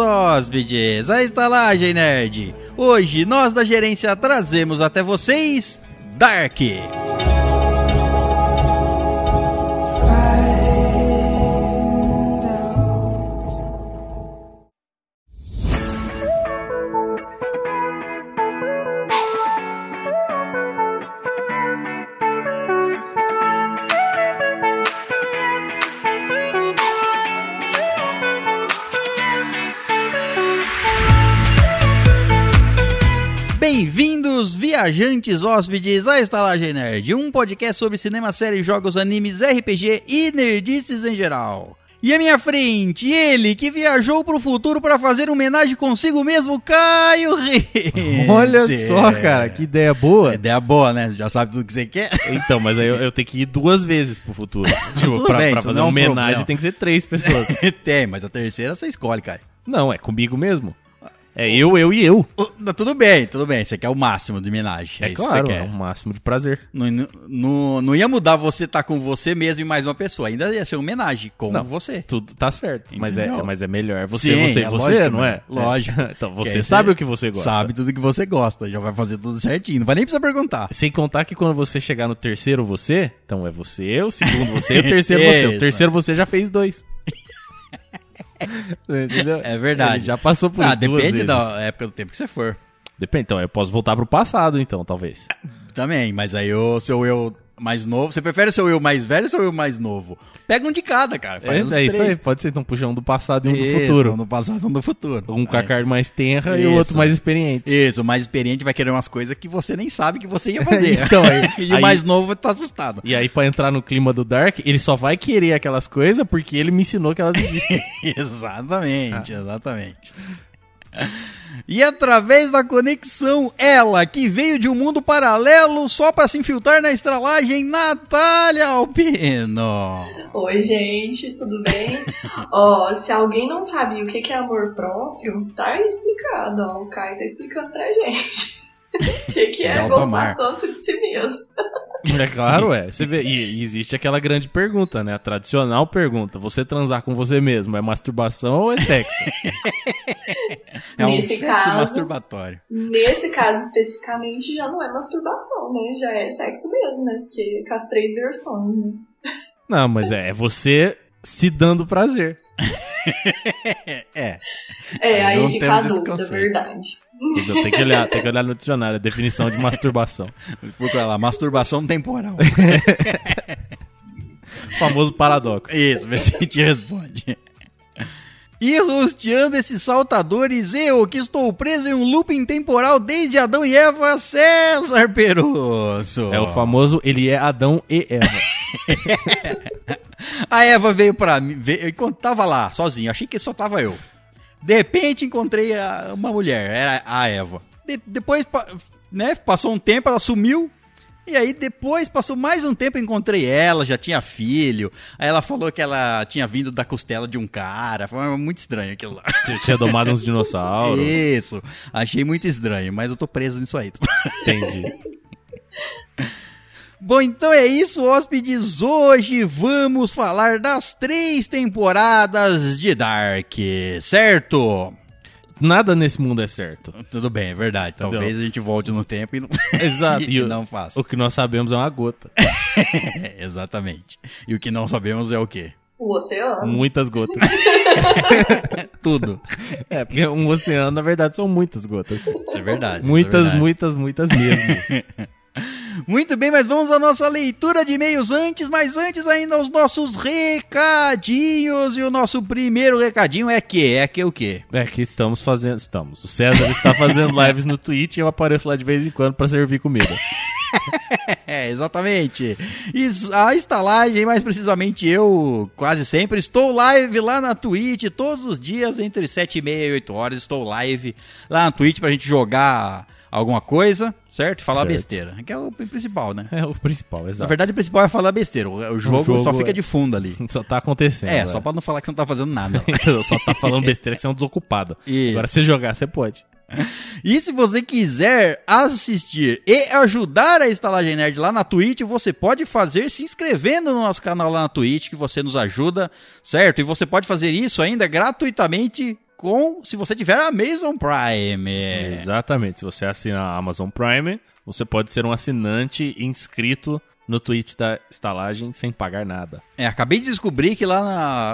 Hóspedes, à Estalagem Nerd. Hoje, nós da gerência trazemos até vocês Dark. Viajantes hóspedes, à Estalagem Nerd, um podcast sobre cinema, séries, jogos, animes, RPG e nerdices em geral. E à minha frente, ele que viajou pro futuro para fazer uma homenagem consigo mesmo, Caio Reis. Olha só, cara, que ideia boa. Ideia boa, né? Você já sabe tudo que você quer. Então, mas aí eu, eu tenho que ir duas vezes pro futuro. Tipo, pra, bem, pra fazer é uma um homenagem problema. tem que ser três pessoas. Tem, mas a terceira você escolhe, Caio. Não, é comigo mesmo. É eu, eu e eu. Tudo bem, tudo bem. Você quer o máximo de homenagem. É, É, isso claro, que é você o quer. máximo de prazer. Não, não, não- ia mudar você estar com você mesmo e mais uma pessoa. Ainda ia ser homenagem com Não, você. Tudo tá certo. Mas é, mas é melhor você, Sim, você, é você, lógico, não né? é? Lógico. É. Então você sabe o que você gosta. Sabe tudo que você gosta. Já vai fazer tudo certinho. Não vai nem precisar perguntar. Sem contar que quando você chegar no terceiro você, então é você, o segundo você e o terceiro você. O terceiro você já fez dois. Entendeu? É verdade. Ele já passou por ah, isso duas depende vezes. da época do tempo que você for. Depende, então eu posso voltar pro passado, então, talvez. Também, mas aí o seu eu mais novo. Você prefere seu eu mais velho ou seu eu mais novo? Pega um de cada, cara. É, é isso três. aí, pode ser então um do passado e um Isso, do futuro. Um do passado e um do futuro. Um com a Aí. carne mais tenra e Isso. o outro mais experiente. Isso, o mais experiente vai querer umas coisas que você nem sabe que você ia fazer. Então, aí- e o aí- mais novo tá assustado. E aí, pra entrar no clima do Dark, ele só vai querer aquelas coisas porque ele me ensinou que elas existem. exatamente, exatamente. E através da conexão, ela que veio de um mundo paralelo só pra se infiltrar na estralagem, Natália Alpino. Oi, gente, tudo bem? Ó, se alguém não sabia o que que é amor próprio, tá explicado, ó. O Caio tá explicando pra gente. O que, que é gostar Mar. tanto de si mesmo. é claro, é. Você vê, e, e existe aquela grande pergunta, né? A tradicional pergunta: você transar com você mesmo é masturbação ou é sexo? É um Nesse sexo caso- masturbatório. Nesse caso especificamente já não é masturbação, né? Já é sexo mesmo, né? Porque com as três versões, né? Não, mas é, é você se dando prazer. É, É, Aí aí fica a dúvida, verdade. Tem que olhar, tem que olhar no dicionário a definição de masturbação. procura lá, masturbação temporal. O famoso paradoxo. Isso, vê se a gente responde. E rosteando esses saltadores, eu que estou preso em um looping temporal desde Adão e Eva, César Perusso. É o famoso ele é Adão e Eva. A Eva veio pra mim, veio, enquanto tava lá, sozinho, achei que só tava eu. De repente encontrei a- uma mulher, era a Eva. De- depois, né, passou um tempo, ela sumiu. E aí depois passou mais um tempo, encontrei ela, já tinha filho. Aí ela falou que ela tinha vindo da costela de um cara. Foi muito estranho aquilo lá. Tinha- domado uns dinossauros. Isso, achei muito estranho, mas eu tô preso nisso aí. Entendi. Bom, então é isso, hóspedes. Hoje vamos falar das três temporadas de Dark, certo? Nada nesse mundo é certo. Tudo bem, é verdade. Entendeu? Talvez a gente volte no tempo e não, Exato. e, E o, não faça. o que nós sabemos é uma gota. É, exatamente. E o que não sabemos é o quê? O oceano. Muitas gotas. Tudo. É, porque um oceano, na verdade, são muitas gotas. Isso é verdade. é Muitas, verdade. muitas, muitas mesmo. Muito bem, mas vamos à nossa leitura de e-mails antes, mas antes ainda os nossos recadinhos. E o nosso primeiro recadinho é que? É que o quê? É que estamos fazendo. Estamos. O César está fazendo lives no Twitch e eu apareço lá de vez em quando pra servir comida. É, exatamente. E a estalagem, mais precisamente eu, quase sempre, estou live lá na Twitch, todos os dias, entre 7 e meia e 8 horas, estou live lá na Twitch pra gente jogar alguma coisa, certo? Falar Certo. besteira, que é o principal, né? É o principal, Na exato. verdade, o principal é falar besteira, o, o jogo, jogo só fica é- de fundo ali. Só tá acontecendo. É, só pra não falar que você não tá fazendo nada. Entendeu? Só tá falando besteira que você é um desocupado. Isso. Agora, se jogar, você pode. E se você quiser assistir e ajudar a Estalagem Nerd lá na Twitch, você pode fazer se inscrevendo no nosso canal lá na Twitch, que você nos ajuda, certo? E você pode fazer isso ainda gratuitamente com se você tiver a Amazon Prime. Exatamente. Se você assina a Amazon Prime, você pode ser um assinante inscrito no Twitch da estalagem sem pagar nada. É, acabei de descobrir que lá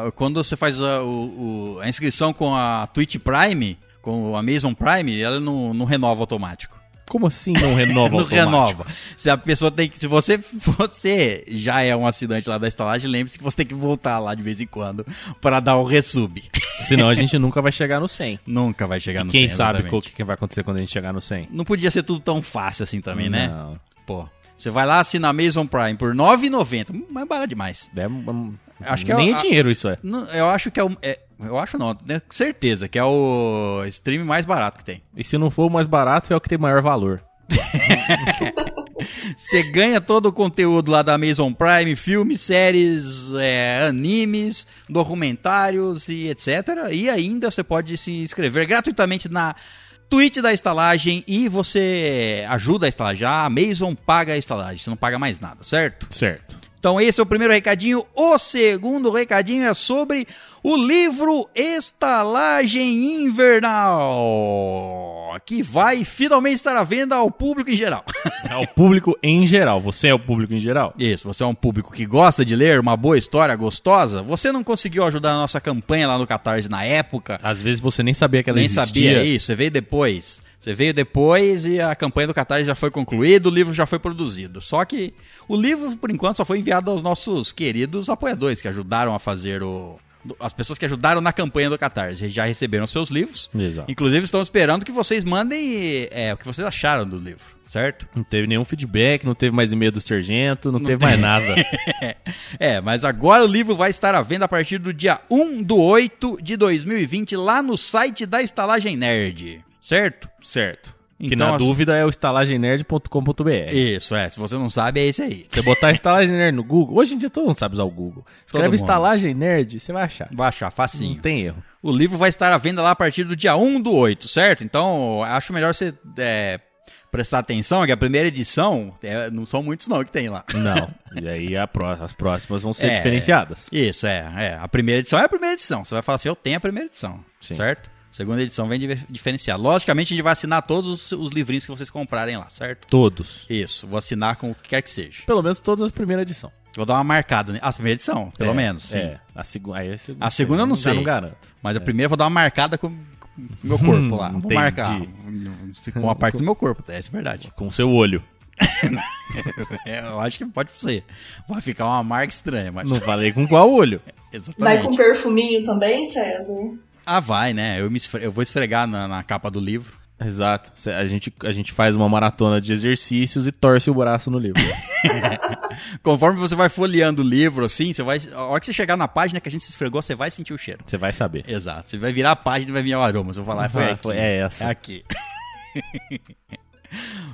na, quando você faz a, o- o- a inscrição com a Twitch Prime, com o Amazon Prime, ela não, não renova automático. Como assim não renova não renova. Se a pessoa tem que. Se você, você já é um assinante lá da estalagem, lembre-se que você tem que voltar lá de vez em quando para dar o resub. Senão a gente nunca vai chegar no 100. Nunca vai chegar no Quem 100, sabe exatamente. o que vai acontecer quando a gente chegar no 100? Não podia ser tudo tão fácil assim também, né? Não. Pô. Você vai lá assinar Amazon Prime por R$ 9,90. Mais barato demais. É, Acho que é Nem a- dinheiro isso é. Não, eu acho que é o. é- eu acho não, tenho certeza que é o stream mais barato que tem. E se não for o mais barato, é o que tem maior valor. Você ganha todo o conteúdo lá da Amazon Prime, filmes, séries, é, animes, documentários e etc. E ainda você pode se inscrever gratuitamente na Twitch da estalagem e você ajuda a estalagem. A Amazon paga a estalagem, você não paga mais nada, certo? Certo. Então esse é o primeiro recadinho. O segundo recadinho é sobre o livro Estalagem Invernal, que vai finalmente estar à venda ao público em geral. É o público em geral. Você é o público em geral? Isso, você é um público que gosta de ler uma boa história gostosa. Você não conseguiu ajudar a nossa campanha lá no Catarse na época, Às vezes você nem sabia que ela nem existia. sabia isso, você veio depois. Você veio depois e a campanha do Catarse já foi concluída, o livro já foi produzido. Só que o livro, por enquanto, só foi enviado aos nossos queridos apoiadores que ajudaram a fazer o. As pessoas que ajudaram na campanha do Catarse já receberam seus livros. Exato. Inclusive, estão esperando que vocês mandem é, o que vocês acharam do livro, certo? Não teve nenhum feedback, não teve mais e-mail do Sergento, não, teve mais nada. É, mas agora o livro vai estar à venda a partir do dia 1 do 8 de 2020 lá no site da Estalagem Nerd, certo? certo. que Então, na dúvida é o estalagemnerd.com.br. Isso, é. Se você não sabe, é esse aí. Você botar estalagem nerd no Google, hoje em dia todo mundo sabe usar o Google. Escreve estalagem nerd, você vai achar. Vai achar Não facinho. tem erro. O livro vai estar à venda lá a partir do dia 1 do 8, certo? Então, acho melhor você é, prestar atenção que a primeira edição, é, não são muitos não que tem lá. Não. e aí a pró- as próximas vão ser É. diferenciadas. Isso, é, é. A primeira edição é a primeira edição. Você vai falar assim, eu tenho a primeira edição, Sim. certo? Segunda edição vem diferenciar. Logicamente, a gente vai assinar todos os, os livrinhos que vocês comprarem lá, certo? Todos. Isso, vou assinar com o que quer que seja. Pelo menos todas as primeiras edições. Vou dar uma marcada. né? A primeira edição, pelo É, menos, sim. É. A, segu aí a segunda, A segunda eu não já sei. não garanto. Mas a primeira eu vou dar uma marcada com meu corpo lá. Vou entendi. marcar. Com a parte do meu corpo, essa é verdade. Com o seu olho. É, eu acho que pode ser. Vai ficar uma marca estranha, mas. Não falei com qual olho. Vai Exatamente. com perfuminho também, César? Ah, vai, né? Eu, me esfre- eu vou esfregar na, na capa do livro. Exato. A gente, a gente faz uma maratona de exercícios e torce o braço no livro. Conforme você vai folheando o livro, assim, você vai. A hora que você chegar na página que a gente se esfregou, você vai sentir o cheiro. Você vai saber. Exato. Você vai virar a página e vai vir o aroma. Você vai falar, foi Ah, aqui. foi- é essa. É aqui.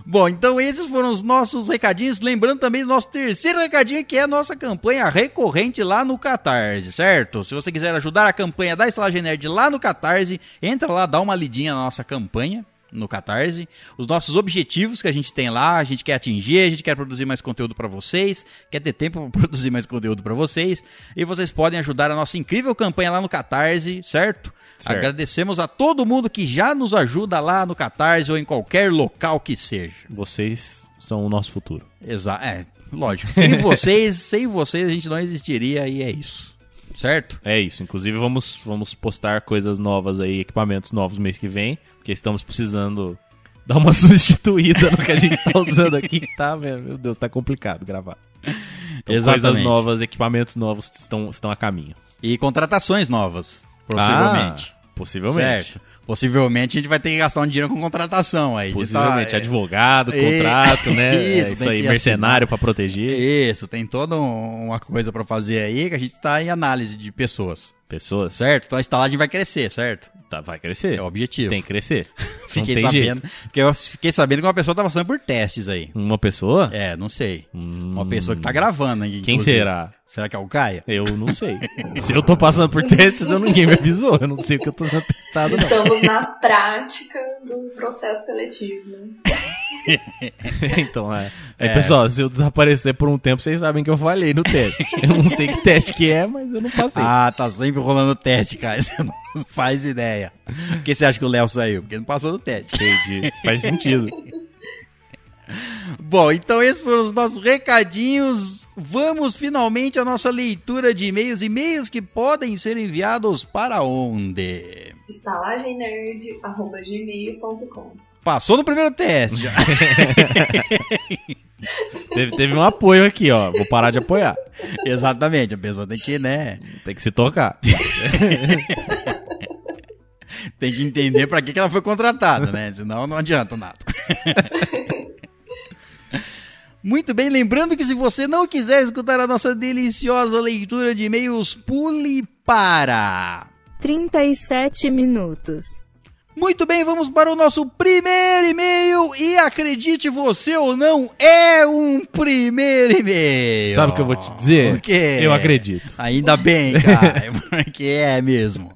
Bom, então esses foram os nossos recadinhos. Lembrando também do nosso terceiro recadinho, que é a nossa campanha recorrente lá no Catarse, certo? Se você quiser ajudar a campanha da Estalagem Nerd lá no Catarse, entra lá, dá uma lidinha na nossa campanha no Catarse. Os nossos objetivos que a gente tem lá, a gente quer atingir, a gente quer produzir mais conteúdo pra vocês, quer ter tempo pra produzir mais conteúdo pra vocês. E vocês podem ajudar a nossa incrível campanha lá no Catarse, certo? Certo. Agradecemos a todo mundo que já nos ajuda lá no Catarse ou em qualquer local que seja. Vocês são o nosso futuro. Exato. É, lógico. Sem vocês, sem vocês a gente não existiria e é isso. Certo? É isso. Inclusive, vamos, vamos postar coisas novas aí, equipamentos novos mês que vem, porque estamos precisando dar uma substituída no que a gente tá usando aqui, tá, meu Deus, tá complicado gravar. Então, coisas Exatamente. novas, equipamentos novos estão, estão a caminho. E contratações novas, possivelmente. Ah, possivelmente. Certo. Possivelmente a gente vai ter que gastar um dinheiro com contratação aí. Possivelmente. tá- Advogado, E- contrato, né? Isso, É isso tem aí, mercenário pra proteger Isso, tem toda um- uma coisa pra fazer aí que a gente tá em análise de pessoas. Pessoas. Certo? Então a estalagem vai crescer, certo? Tá, vai crescer. É o objetivo. Tem que crescer. Fiquei sabendo. jeito. Porque eu fiquei sabendo que uma pessoa tá passando por testes aí. Uma pessoa? É, não sei. Hum, Uma pessoa que tá gravando aí. Quem inclusive. será? Será que é o Caia? Eu não sei. Se eu tô passando por testes, eu ninguém me avisou. Eu não sei o que eu tô sendo testado, não. Estamos na prática do processo seletivo. né? então, é. Aí, pessoal, se eu desaparecer por um tempo, vocês sabem que eu falhei no teste. Eu não sei que teste que é, mas eu não passei. Ah, tá sempre rolando teste, cara. Você não faz ideia. Por que você acha que o Léo saiu? Porque não passou no teste. Entendi. Faz sentido. Bom, então esses foram os nossos recadinhos. Vamos finalmente à nossa leitura de e-mails. E-mails que podem ser enviados para onde? estalagemnerd.gmail.com Passou no primeiro teste. já. Teve, teve um apoio aqui, ó. Vou parar de apoiar. Exatamente, a pessoa tem que, né? Tem que se tocar. Tem que entender pra que, que ela foi contratada, né? Senão não adianta nada. Muito bem, lembrando que se você não quiser escutar a nossa deliciosa leitura de e-mails, pule para. 37 minutos. Muito bem, vamos para o nosso primeiro e-mail e acredite você ou não, é um primeiro e-mail. Sabe o que eu vou te dizer? O quê? Eu acredito. Ainda bem, cara, porque é mesmo.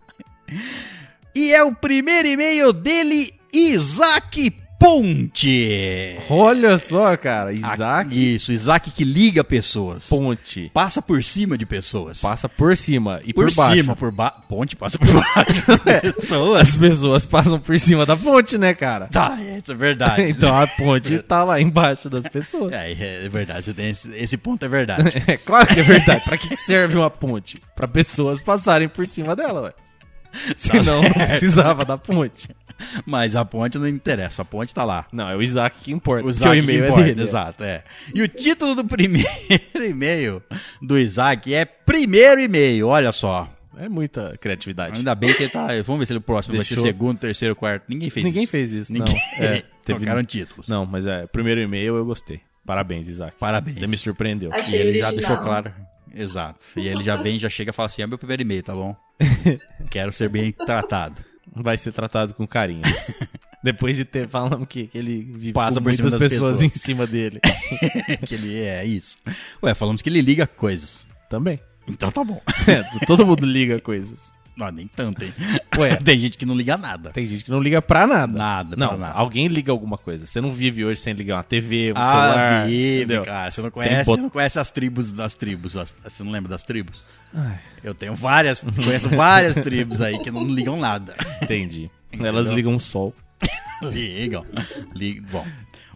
E é o primeiro e-mail dele, Isaac Ponte. Olha só, cara. Isaac Isso, Isaac que liga pessoas. Ponte. Passa por cima de pessoas. Passa por cima e por, por, baixo. cima, por baixo. Ponte passa por baixo. de pessoas. As pessoas passam por cima da ponte, né, cara? Tá, isso é verdade. Então a ponte tá lá embaixo das pessoas. É, é verdade, você tem esse, esse ponto é verdade. É claro que é verdade. Pra que serve uma ponte? Pra pessoas passarem por cima dela, ué. Senão não precisava da ponte. Mas a ponte não interessa, a ponte tá lá. Não, é o Isaac que importa. O Isaac o e-mail que importa, é dele. Exato, é. E o título do primeiro e-mail do Isaac é Primeiro e-mail, olha só. É muita criatividade. Ainda bem que ele tá. Vamos ver se ele próximo vai Deixou. ser segundo, terceiro, quarto. Ninguém fez Ninguém isso. fez isso, Ninguém. não. É, teve... Trocaram títulos. Não, mas é, primeiro e-mail eu gostei. Parabéns, Isaac. Parabéns. Você me surpreendeu. E Achei ele já original. deixou claro. Exato. E ele já vem, já chega e fala assim: é meu primeiro e-mail, tá bom? Quero ser bem tratado. Vai ser tratado com carinho. Depois de ter falando que, que ele vive Passa por muitas pessoas, pessoas. em cima dele. que ele é isso. Ué, falamos que ele liga coisas. Também. Então tá bom. É, todo mundo liga coisas. Não, nem tanto, hein? Ué, Tem gente que não liga nada. tem gente que não liga pra nada. Nada, Não, pra nada. alguém liga alguma coisa. Você não vive hoje sem ligar uma TV, um Ah, celular. vive, entendeu? cara. Você não conhece, bot- você não conhece as tribos das tribos. as- Você não lembra das tribos? Ai, Eu tenho várias, conheço várias tribos aí que não ligam nada. entendi. Elas ligam o sol. Ligam. Ligam. Bom,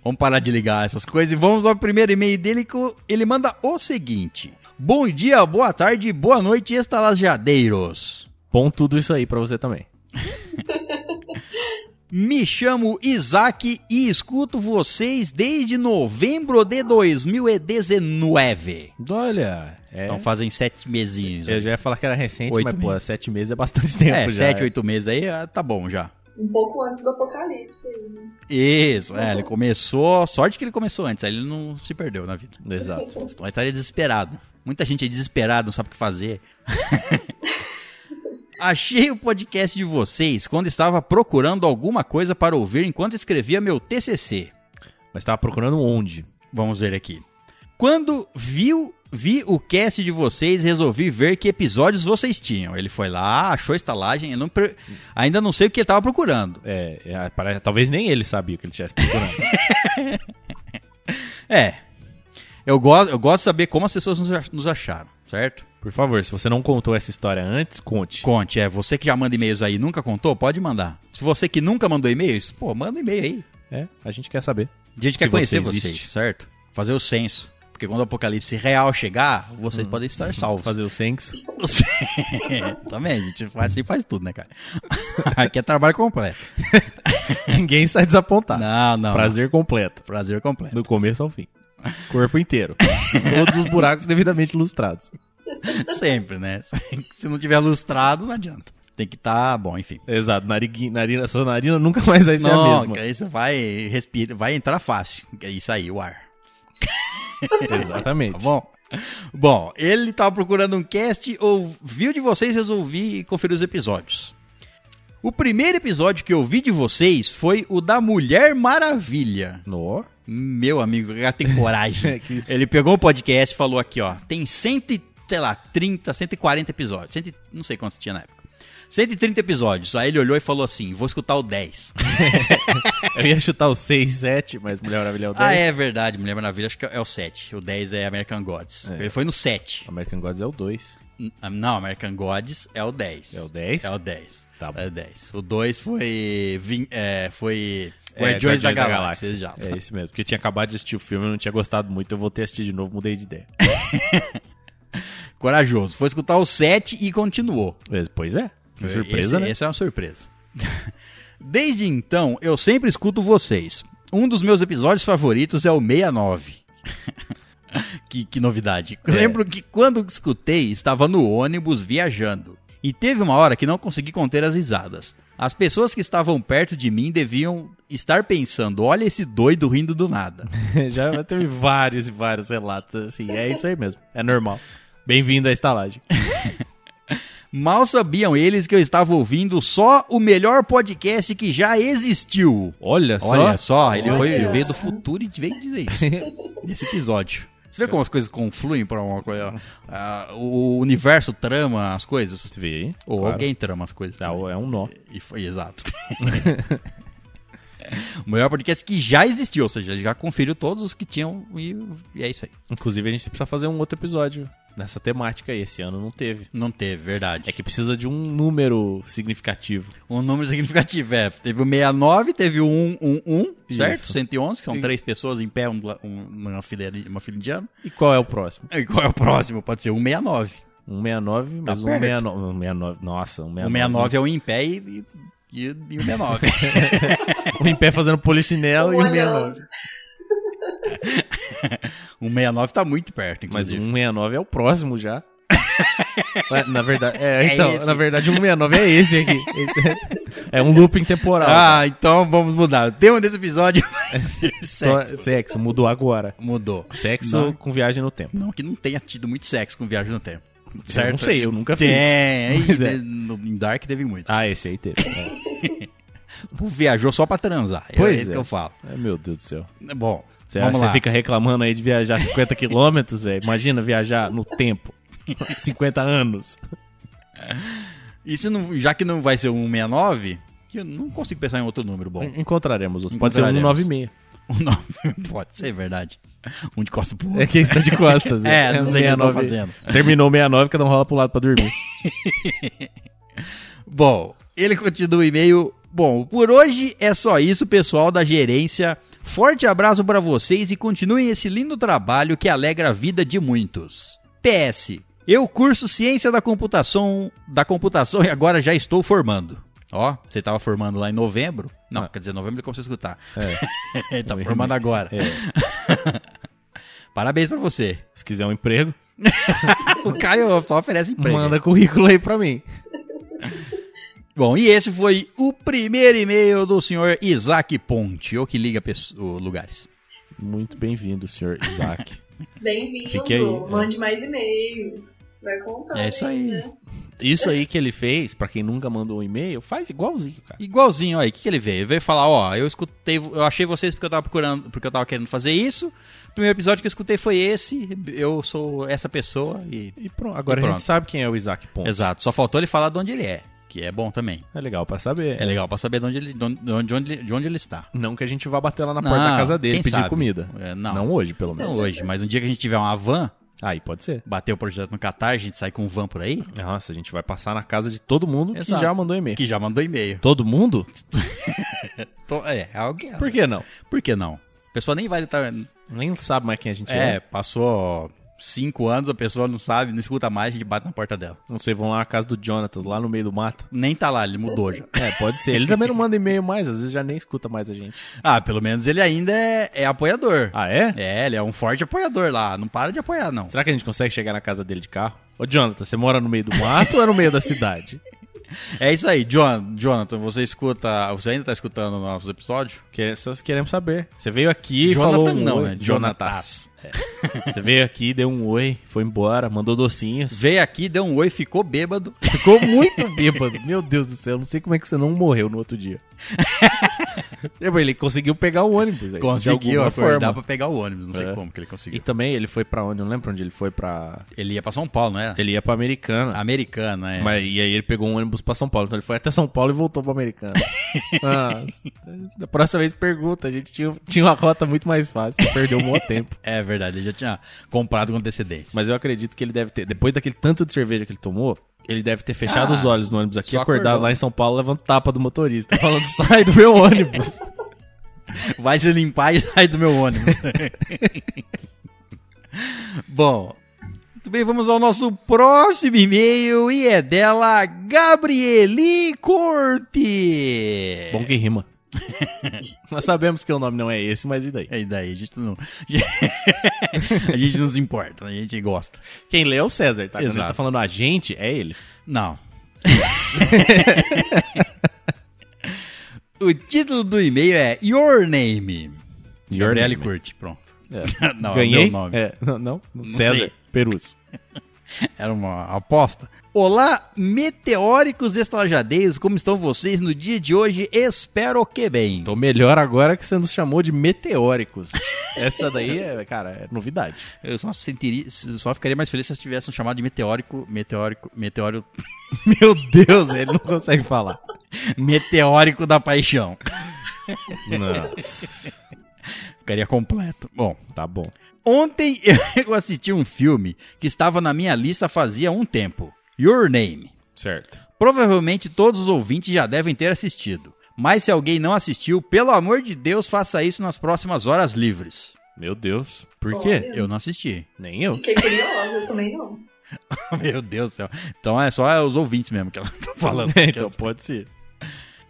vamos parar de ligar essas coisas e vamos ao primeiro e-mail dele que ele manda o seguinte. Bom dia, boa tarde, boa noite, estalajadeiros. Bom tudo isso aí pra você também. Me chamo Isaac e escuto vocês desde novembro de 2019. Olha, é. Então fazem sete mesinhos. eu já ia falar que era recente, Oito mas, pô, meses. sete meses é bastante tempo É, já. sete, oito meses aí, ah, tá bom já. Um pouco antes do apocalipse. aí, né? Isso, é, ele começou. Sorte que ele começou antes, aí ele não se perdeu na vida. Exato. Então ele estaria desesperado. Muita gente é desesperada, não sabe o que fazer. Achei o podcast de vocês quando estava procurando alguma coisa para ouvir enquanto escrevia meu TCC. Mas tava procurando onde? Vamos ver aqui. Quando viu, vi o cast de vocês, resolvi ver que episódios vocês tinham. Ele foi lá, achou a estalagem, não per- ainda não sei o que ele estava procurando. É, é, parece- talvez nem ele sabia o que ele estivesse procurando. É. Eu gosto, eu gosto de saber como as pessoas nos acharam, certo? Por favor, se você não contou essa história antes, conte. Conte, é, você que já manda e-mails aí e nunca contou, pode mandar. Se você que nunca mandou e-mails, pô, manda e-mail aí. É, a gente quer saber. A gente quer Que conhecer você vocês, certo? Fazer o censo. Porque quando o apocalipse real chegar, vocês podem estar salvos. Fazer o censo. Também, a gente faz, assim faz tudo, né, cara? Aqui é trabalho completo. Ninguém sai desapontado. Não, não. Prazer completo. Prazer completo. Do começo ao fim. Corpo inteiro. Todos os buracos devidamente ilustrados. Sempre, né? Se não tiver lustrado, não adianta. Tem que estar, bom, enfim. Exato. Nariguinha, narina, sua narina nunca mais vai ser a Não, mesma. que aí você vai respirar, vai entrar fácil. Que é isso aí, o ar. Exatamente. Tá bom? Bom, ele tava procurando um cast, ouviu de vocês, resolvi conferir os episódios. O primeiro episódio que eu vi de vocês foi o da Mulher Maravilha. No. Meu amigo, já tem coragem. Ele pegou o podcast e falou aqui, ó, tem 100, e, sei lá, 30, 140 episódios. 100, e- não sei quantos tinha na época. 130 episódios. Aí ele olhou e falou assim: vou escutar o 10. Eu ia chutar o 6, 7, mas Mulher Maravilha é o 10. Ah, é verdade. Mulher Maravilha acho que é o 7. O 10 é American Gods. É. Ele foi no 7. American Gods é o 2. N- Não, American Gods é o 10. É o 10? É o 10. Tá bom. É o 10. O 2 foi. vin- é, foi. É, Guardiões, da, Galáxia. Já. É esse mesmo. Porque eu tinha acabado de assistir o filme, eu não tinha gostado muito, eu voltei a assistir de novo, mudei de ideia. Corajoso. Foi escutar o 7 e continuou. Pois é. Que surpresa, esse, né? Essa é uma surpresa. Desde então, eu sempre escuto vocês. Um dos meus episódios favoritos é o 69. que, que novidade. É. Lembro que quando escutei, estava no ônibus viajando. E teve uma hora que não consegui conter as risadas. As pessoas que estavam perto de mim deviam estar pensando: olha esse doido rindo do nada. Já teve vários e vários relatos assim. É isso aí mesmo. É normal. Bem-vindo à estalagem. Mal sabiam eles que eu estava ouvindo só o melhor podcast que já existiu. Olha só. Olha só, ele Olha foi, veio do futuro e veio dizer isso nesse episódio. Você vê como as coisas confluem pra uma coisa. ah, o universo trama as coisas. Você vê? Ou Claro. alguém trama as coisas. É é um nó. E foi exato. o melhor podcast que já existiu, ou seja, já conferiu todos os que tinham e, e é isso aí. Inclusive, a gente precisa fazer um outro episódio nessa temática aí. Esse ano não teve. Não teve, verdade. É que precisa de um número significativo. Um número significativo, é. Teve o 69, teve o 111, certo? Isso. 111, que são E- três pessoas em pé, um, um, uma, fila, uma fila indiana. E qual é o próximo? E qual é o próximo? Pode ser 169. 169, Tá mas perto. 169. 169. Nossa, 169. O 69 é um em pé e, e, e, e o 69. Um em pé fazendo polichinelo e um Olhando. 69. o 69 tá muito perto, Mas inclusive. 169 é o próximo já. Ué, na verdade, é, É então, esse. na verdade o 169 é esse aqui. É um looping temporal. Ah, então vamos mudar. O tema desse episódio vai ser Só- sexo. sexo, mudou agora. Mudou. Sexo Não. com viagem no tempo. Não que não tenha tido muito sexo com viagem no tempo. Eu Certo? não sei, eu nunca fiz. Tem, é. no, em Dark teve muito. Ah, esse aí teve. É. Viajou só pra transar. É Pois isso é. que eu falo. Ai, meu Deus do céu. Bom, Você, vamos você lá. fica reclamando aí de viajar 50 quilômetros, velho. Imagina viajar no tempo. 50 anos. E se não, já que não vai ser um 169, que eu não consigo pensar em outro número bom. Encontraremos. outro. Pode ser um Encontraremos. 196. Um pode ser verdade. Um de costa pro outro. É que está de costas. É, não sei o que estão 69. fazendo. Terminou o 69, cada um rola pro lado pra dormir. Bom, ele continua o e-mail. Bom, por hoje é só isso, pessoal da gerência. Forte abraço pra vocês e continuem esse lindo trabalho que alegra a vida de muitos. PS. Eu curso ciência da computação, da computação e agora já estou formando. Ó, você tava formando lá em novembro? Não, Ah. quer dizer, novembro é como você escutar. É. Ele tá formando agora. É. Parabéns pra você. Se quiser um emprego, O Caio só oferece emprego. manda currículo aí pra mim. Bom, e esse foi o primeiro e-mail do senhor Isaac Ponte, ou que liga lugares. Muito bem-vindo, senhor Isaac. Bem-vindo. Fique aí, é. Mande mais e-mails. Vai contar. É isso aí. né? Isso aí que ele fez, pra quem nunca mandou um e-mail, faz igualzinho, cara. Igualzinho, aí, o que, que ele veio? Ele veio falar, ó, eu escutei, eu achei vocês porque eu tava procurando, porque eu tava querendo fazer isso. O primeiro episódio que eu escutei foi esse, eu sou essa pessoa e... E pronto. Agora E a pronto. gente sabe quem é o Isaac Ponte. Exato, só faltou ele falar de onde ele é, que é bom também. É legal pra saber. É legal pra saber de onde ele, de onde, de onde, de onde ele está. Não que a gente vá bater lá na Não, porta da casa dele pedir sabe? comida. É, não. hoje, pelo menos. Não hoje, mas um dia que a gente tiver uma van, Aí pode ser. bater o projeto no Catar, a gente sai com um van por aí, Nossa, a gente vai passar na casa de todo mundo Exato. que já mandou e-mail. que já mandou e-mail. Todo mundo? É, alguém... Por que não? Por que não? A pessoa nem vai estar... Nem sabe mais quem a gente É, é. passou cinco anos, a pessoa não sabe, não escuta mais, a gente bate na porta dela. Não sei, vão lá na casa do Jonatas, lá no meio do mato. Nem tá lá, ele mudou já. É, pode ser. Ele também não manda e-mail mais, às vezes já nem escuta mais a gente. Ah, pelo menos ele ainda é, é apoiador. Ah, é? É, ele é um forte apoiador lá. Não para de apoiar, não. Será que a gente consegue chegar na casa dele de carro? Ô, Jonathan, você mora no meio do mato ou é no meio da cidade? É isso aí, John, Jonathan, você escuta. Você ainda tá escutando nossos episódios? Que- só queremos saber. Você veio aqui Jonathan falou... não, Oi, né? Jonatas. Jonatas. Você veio aqui, deu um oi, foi embora, mandou docinhos. Veio aqui, deu um oi, ficou bêbado. Ficou muito bêbado. Meu Deus do céu, não sei como é que você não morreu no outro dia. ele conseguiu pegar o ônibus. aí, Conseguiu acordar forma. pra pegar o ônibus. Não sei É. como que ele E conseguiu. também ele foi pra onde? Eu não lembro onde ele foi pra. Ele ia pra São Paulo, não era? Ele ia pra Americana. Americano, é. Mas, e aí ele pegou um ônibus pra São Paulo. Então ele foi até São Paulo e voltou pra Americana. ah, da próxima vez pergunta. A gente tinha, tinha uma rota muito mais fácil. Perdeu um bom tempo. É verdade, ele já tinha comprado com antecedência. Mas eu acredito que ele deve ter. Depois daquele tanto de cerveja que ele tomou, ele deve ter fechado Ah, os olhos no ônibus aqui, acordado acordou. lá em São Paulo, levando tapa do motorista. Falando, sai do meu ônibus. Vai se limpar e sai do meu ônibus. Bom, muito bem, vamos ao nosso próximo e-mail e é dela Gabrieli Corte. Bom que rima. Nós sabemos que o nome não é esse, mas e daí? E daí, a gente não. a gente não se importa, a gente gosta. Quem lê é o César, tá? Quando ele Exato. tá falando a gente, é ele. Não. o título do e-mail é Your Name. Your Gabriele Name. Curti, pronto. É. Não, é o Ganhei? meu nome. É, não, não? sei. César Perus. Era uma aposta. Olá, meteóricos estalajadeiros, como estão vocês no dia de hoje? Espero que bem. Tô melhor agora que você nos chamou de meteóricos. Essa daí é, cara, é novidade. Eu só sentiria, só ficaria mais feliz se eles tivessem chamado de meteórico, meteórico, meteoro, Meu Deus, ele não consegue falar. meteórico da paixão. Nossa. Ficaria completo. Bom, Tá bom. ontem eu assisti um filme que estava na minha lista fazia um tempo. Your Name. Certo. Provavelmente todos os ouvintes já devem ter assistido. Mas se alguém não assistiu, pelo amor de Deus, faça isso nas próximas horas livres. Meu Deus. Por Olha. quê? Eu não assisti. Nem eu. Fiquei curiosa, eu também não. Meu Deus do céu. Então é só os ouvintes mesmo que ela tá falando. então pode ser.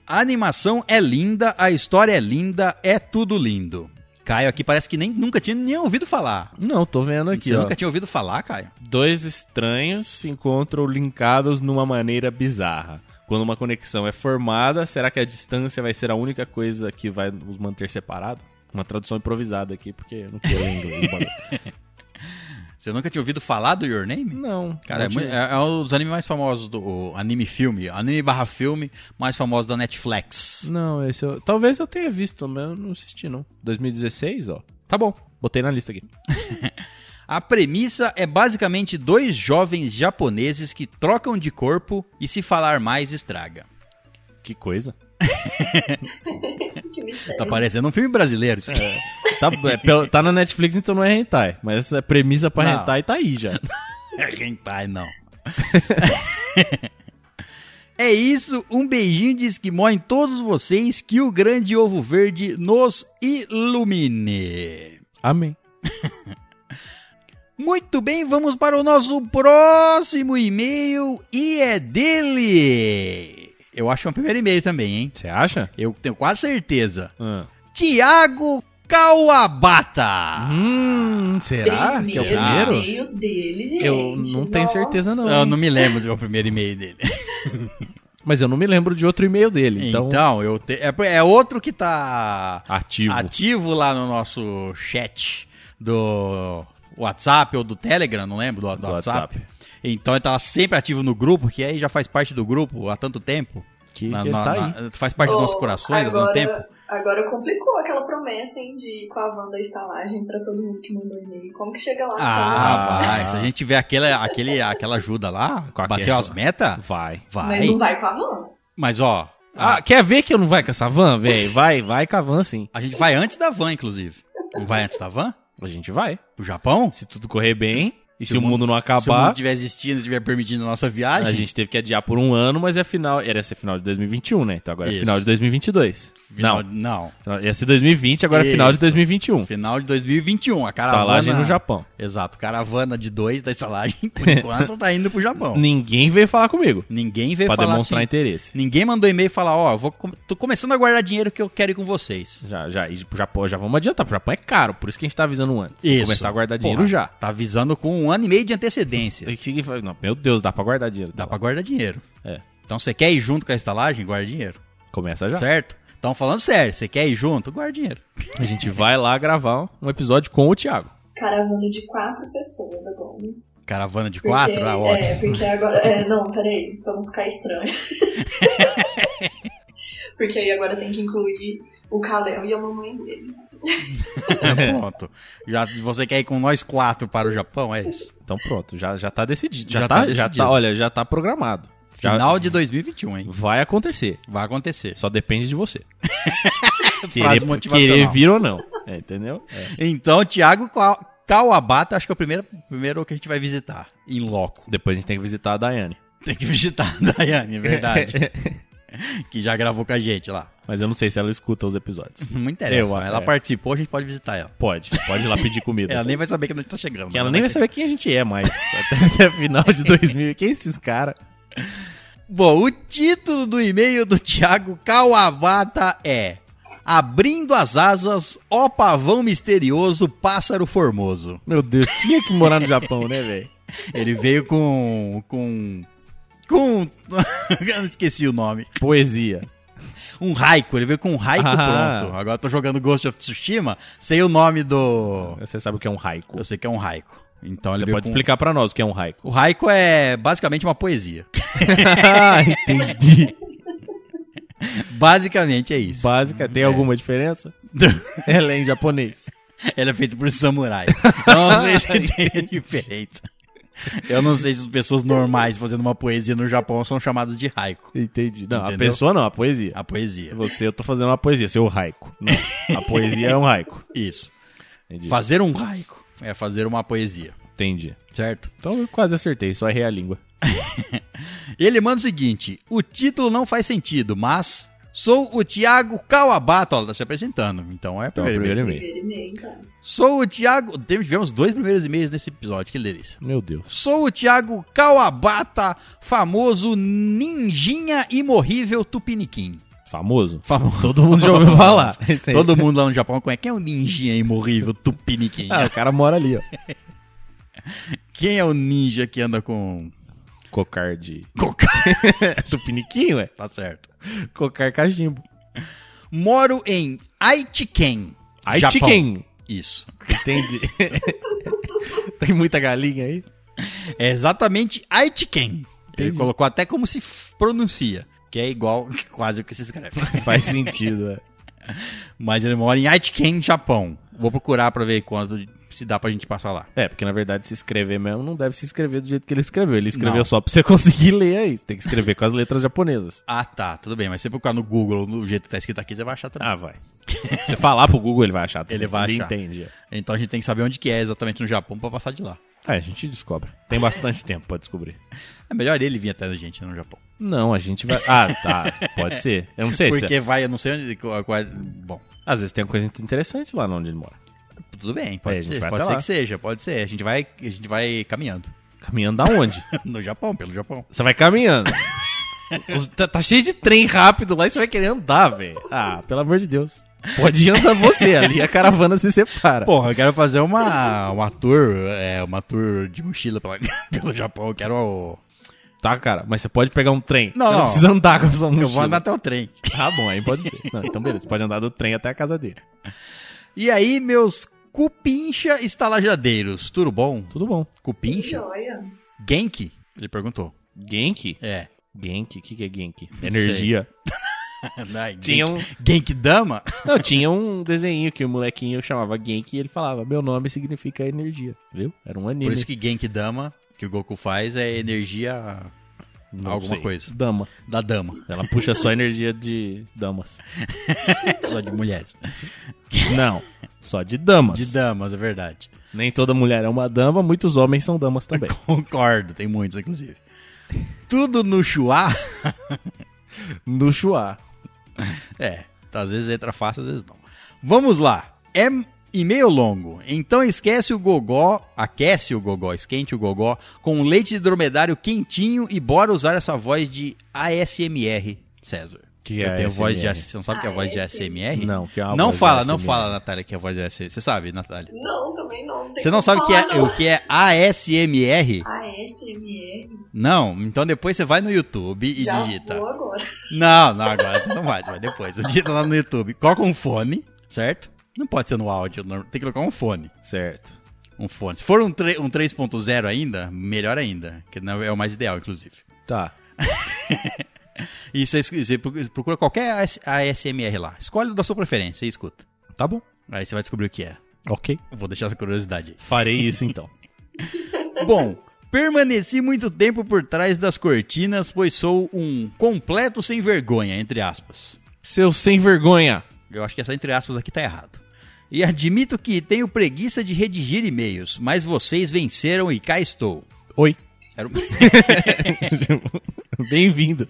A animação é linda, a história é linda, é tudo lindo. Caio aqui parece que nem, nunca tinha nem ouvido falar. Não, tô vendo aqui, Você ó. nunca tinha ouvido falar, Caio? Dois estranhos se encontram linkados numa maneira bizarra. Quando uma conexão é formada, será que a distância vai ser a única coisa que vai os manter separados? Uma tradução improvisada aqui, porque eu não quero inglês. Você nunca tinha ouvido falar do Your Name? não. Cara, é, não tinha- é, é um dos animes mais famosos do anime filme, anime barra filme mais famoso da Netflix. Não, esse eu... talvez eu tenha visto, mas eu não assisti não. 2016, ó. Tá bom, botei na lista aqui. A premissa é basicamente dois jovens japoneses que trocam de corpo e se falar mais estraga. Que coisa. Tá parecendo um filme brasileiro isso aqui. Tá, é, tá na Netflix, então não é hentai. Mas essa premissa pra Não. hentai tá aí já. É hentai, não. é isso, um beijinho de esquimó em todos vocês, que o grande ovo verde nos ilumine. Amém. Muito bem, vamos para o nosso próximo e-mail e é dele. Eu acho que é o primeiro e-mail também, hein? Você acha? Eu tenho quase certeza. Ah. Tiago Kawabata. Hum, será? Que é o primeiro? e-mail dele, gente. Eu não tenho Nossa. certeza não. Eu não me lembro do meu primeiro e-mail dele. Mas eu não me lembro de outro e-mail dele. Então, Então, eu te- é, é outro que tá ativo. ativo lá no nosso chat do WhatsApp ou do Telegram, não lembro, do, do Do WhatsApp. WhatsApp. Então ele tá sempre ativo no grupo, que aí já faz parte do grupo há tanto tempo. Que, Na- na- tá aí. na- faz parte dos nossos Oh, corações há agora, tanto tempo. Agora complicou aquela promessa, hein, de com a van da estalagem pra todo mundo que mandou e-mail. Como que chega lá? Ah, Ah. vai. Se a gente tiver aquele, aquele, aquela ajuda lá, aquela- as metas, Vai. vai. Mas não vai com a van. Mas ó, Ah, quer ver que eu não vai com essa van, velho? Vai, vai com a van sim. a gente vai antes da van, inclusive. Não vai antes da van? A gente vai. Pro Japão? Se tudo correr bem e se, Se o o mundo não Se o mundo acabar, estiver existindo, estiver permitindo a nossa viagem. a gente teve que adiar por um ano, mas é final. Era ser final de 2021, né? Então agora é Isso. final de 2022. Final, Não, não. ia ser 2020, agora é final de Isso. 2021. Final de 2021. A caravana. Estalagem no Japão. Exato. Caravana de dois da estalagem, por enquanto, tá indo pro Japão. Ninguém veio falar comigo. Ninguém veio Pra falar demonstrar assim. interesse. Ninguém mandou e-mail e falar, ó, eu vou tô começando a guardar dinheiro que eu quero ir com vocês. Já, já, e pro Japão, já vamos adiantar. Pro Japão é caro, por isso que a gente tá avisando antes. Que Começar a guardar dinheiro Porra, já. Tá avisando com um ano e meio de antecedência. Não, meu Deus, dá pra guardar dinheiro. Dá pra guardar dinheiro. É, Então você quer ir junto com a estalagem? Guarda dinheiro. começa já. Certo? Então falando sério, você quer ir junto? Guarda dinheiro. A gente vai lá gravar um episódio com o Thiago. caravana de quatro pessoas agora. Caravana de Porque- quatro? Ah, ótimo. É, porque agora. É, não, peraí, pra não ficar estranho. porque aí agora tem que incluir o Kalel e a mamãe dele. Pronto. Já, você quer ir com nós quatro para o Japão? É isso. Então pronto, já, já tá decidido. Já, Já tá, tá já decidido. tá, olha, já tá programado. Já Final de 2021, hein? vai acontecer. Vai acontecer. Só depende de você. Querer, querer vir ou não. É, entendeu? É. Então, Thiago Ka- Kawabata, acho que é o primeiro, primeiro que a gente vai visitar. Em loco. Depois a gente tem que visitar a Daiane. Tem que visitar a Daiane, é verdade. que já gravou com a gente lá. Mas eu não sei se ela escuta os episódios. Não interessa. Eu, ela é. participou, a gente pode visitar ela. Pode, pode ir lá pedir comida. Ela nem vai saber que a gente tá chegando. Que ela mas nem vai saber quem a gente é mais. Até, até final de 2000. Quem é esses caras? Bom, o título do e-mail do Thiago Kawabata é Abrindo as asas, ó pavão misterioso, pássaro formoso. Meu Deus, tinha que morar no Japão, né, velho? Ele veio com. com. Com. Esqueci o nome. Poesia. Um haiku, ele veio com um haiku Ah. pronto. Agora eu tô jogando Ghost of Tsushima sem o nome do. Você sabe o que é um haiku. Eu sei que é um haiku. Então ele Você pode com... explicar pra nós o que é um haiku. O haiku é basicamente uma poesia. ah, entendi. Basicamente é isso. Básica, tem alguma diferença? Ela é em japonês. Ele é feito por samurai. Então, não sei se tem diferença. Eu não sei se as pessoas normais fazendo uma poesia no Japão são chamadas de haiku. Entendi. Não, a Entendeu? pessoa não, a poesia. A poesia. Você, eu tô fazendo uma poesia, seu haiku. Não, a poesia é um haiku. Isso. Entendi. Fazer um haiku é fazer uma poesia, Entendi. certo? Então eu quase acertei, só errei a língua. Ele manda o seguinte: o título não faz sentido, mas sou o Thiago Kawabata. Olha, tá se apresentando. Então é o Então, primeiro, e-mail. e-mail. Primeiro e-mail, cara. Sou o Thiago. Tivemos dois primeiros e-mails nesse episódio, que delícia. Meu Deus. Sou o Thiago Kawabata, famoso ninjinha imorrível tupiniquim. Famoso? Famoso. Todo mundo já ouviu falar. Todo mundo lá no Japão conhece. Quem é o ninjinha imorrível tupiniquim? Ah, o cara mora ali, ó. Quem é o ninja que anda com Cocar de... coca? Tupiniquim, ué? tá certo. Cocar cachimbo. Moro em. Japão. Aichiken. Isso. Entendi. Tem muita galinha aí? É exatamente Aichiken. Ele colocou até como se pronuncia. Que é igual quase o que se escreve. Faz sentido, é. Mas ele mora em Aichiken, Japão. Vou procurar pra ver quanto se dá pra gente passar lá. É, porque na verdade se escrever mesmo não deve se escrever do jeito que ele escreveu. Ele escreveu Não. só pra você conseguir ler aí. Você tem que escrever com as letras japonesas. Ah, tá, tudo bem. Mas se você procurar no Google, do jeito que tá escrito aqui, você vai achar também. Ah, vai. Se você falar pro Google, ele vai achar. também. Ele vai achar. entende. é. Então a gente tem que saber onde que é exatamente no Japão pra passar de lá. Ah, a gente descobre. Tem bastante tempo pra descobrir. É melhor ele vir até a gente no Japão. Não, a gente vai. Ah, tá. Pode ser. Eu não sei se. Porque vai, eu não sei onde. é- Bom, Às vezes tem coisa interessante lá onde ele mora. Tudo bem, pode, É, ser, pode ser que seja, pode ser. A gente vai, a gente vai caminhando. Caminhando aonde? no Japão, pelo Japão. Você vai caminhando. Tá, tá cheio de trem rápido lá e você vai querer andar, velho. Ah, pelo amor de Deus. Pode ir andar você, ali a caravana se separa. Porra, eu quero fazer uma, uma tour, é, uma tour de mochila pela- pelo Japão. Eu quero. o- Tá, cara, mas você pode pegar um trem. Não, você não não. precisa andar com a sua mochila. Eu vou andar até o trem. Ah, bom, aí pode ser. Não, então beleza, você pode andar do trem até a casa dele. E aí, meus cupincha estalajadeiros, tudo bom? Tudo bom. Cupincha? Genki? Ele perguntou. Genki? É. Genki? O que, que é Genki? Energia. Ai, Tinha Genki- um, Genki Dama? não, tinha um desenho que o molequinho chamava Genki e ele falava: Meu nome significa energia. Viu? Era um anime. Por isso que Genki Dama, que o Goku faz, é energia Não alguma sei. coisa. Dama. da dama, Ela puxa só energia de damas. só de mulheres. Não, só de damas. De damas, é verdade. Nem toda mulher é uma dama, muitos homens são damas também. Concordo, tem muitos, inclusive. Tudo no Chua? No Chua. É, às vezes entra fácil, às vezes não. Vamos lá. É e-mail longo, então esquece o gogó, aquece o gogó, esquente o gogó com leite de dromedário quentinho e bora usar essa voz de ASMR, César. Que Eu é tenho voz de ASMR? Você não sabe o que é a voz de ASMR? Não, que é uma Não voz de fala, não fala, Natália, que é a voz de ASMR. Você sabe, Natália? Não, também não. tem Você não sabe o que é, não. o que é ASMR? ASMR. Não, então depois você vai no YouTube e Já digita. vou agora. Não, não, agora você não vai, você vai depois. Você digita lá no YouTube. Coloca um fone, certo? Não pode ser no áudio, tem que colocar um fone. Certo. um fone. Se for um, um 3.0 ainda, melhor ainda. Que não é o mais ideal, inclusive. Tá. E você, você procu- procura qualquer AS- ASMR lá. Escolhe da sua preferência e escuta. Tá bom. Aí você vai descobrir o que é. Ok. Vou deixar essa curiosidade aí. Farei isso então. Bom, permaneci muito tempo por trás das cortinas, pois sou um completo sem vergonha, entre aspas. Seu sem vergonha. Eu acho que essa entre aspas aqui tá errado. E admito que tenho preguiça de redigir e-mails, mas vocês venceram e cá estou. Oi. Era Bem-vindo.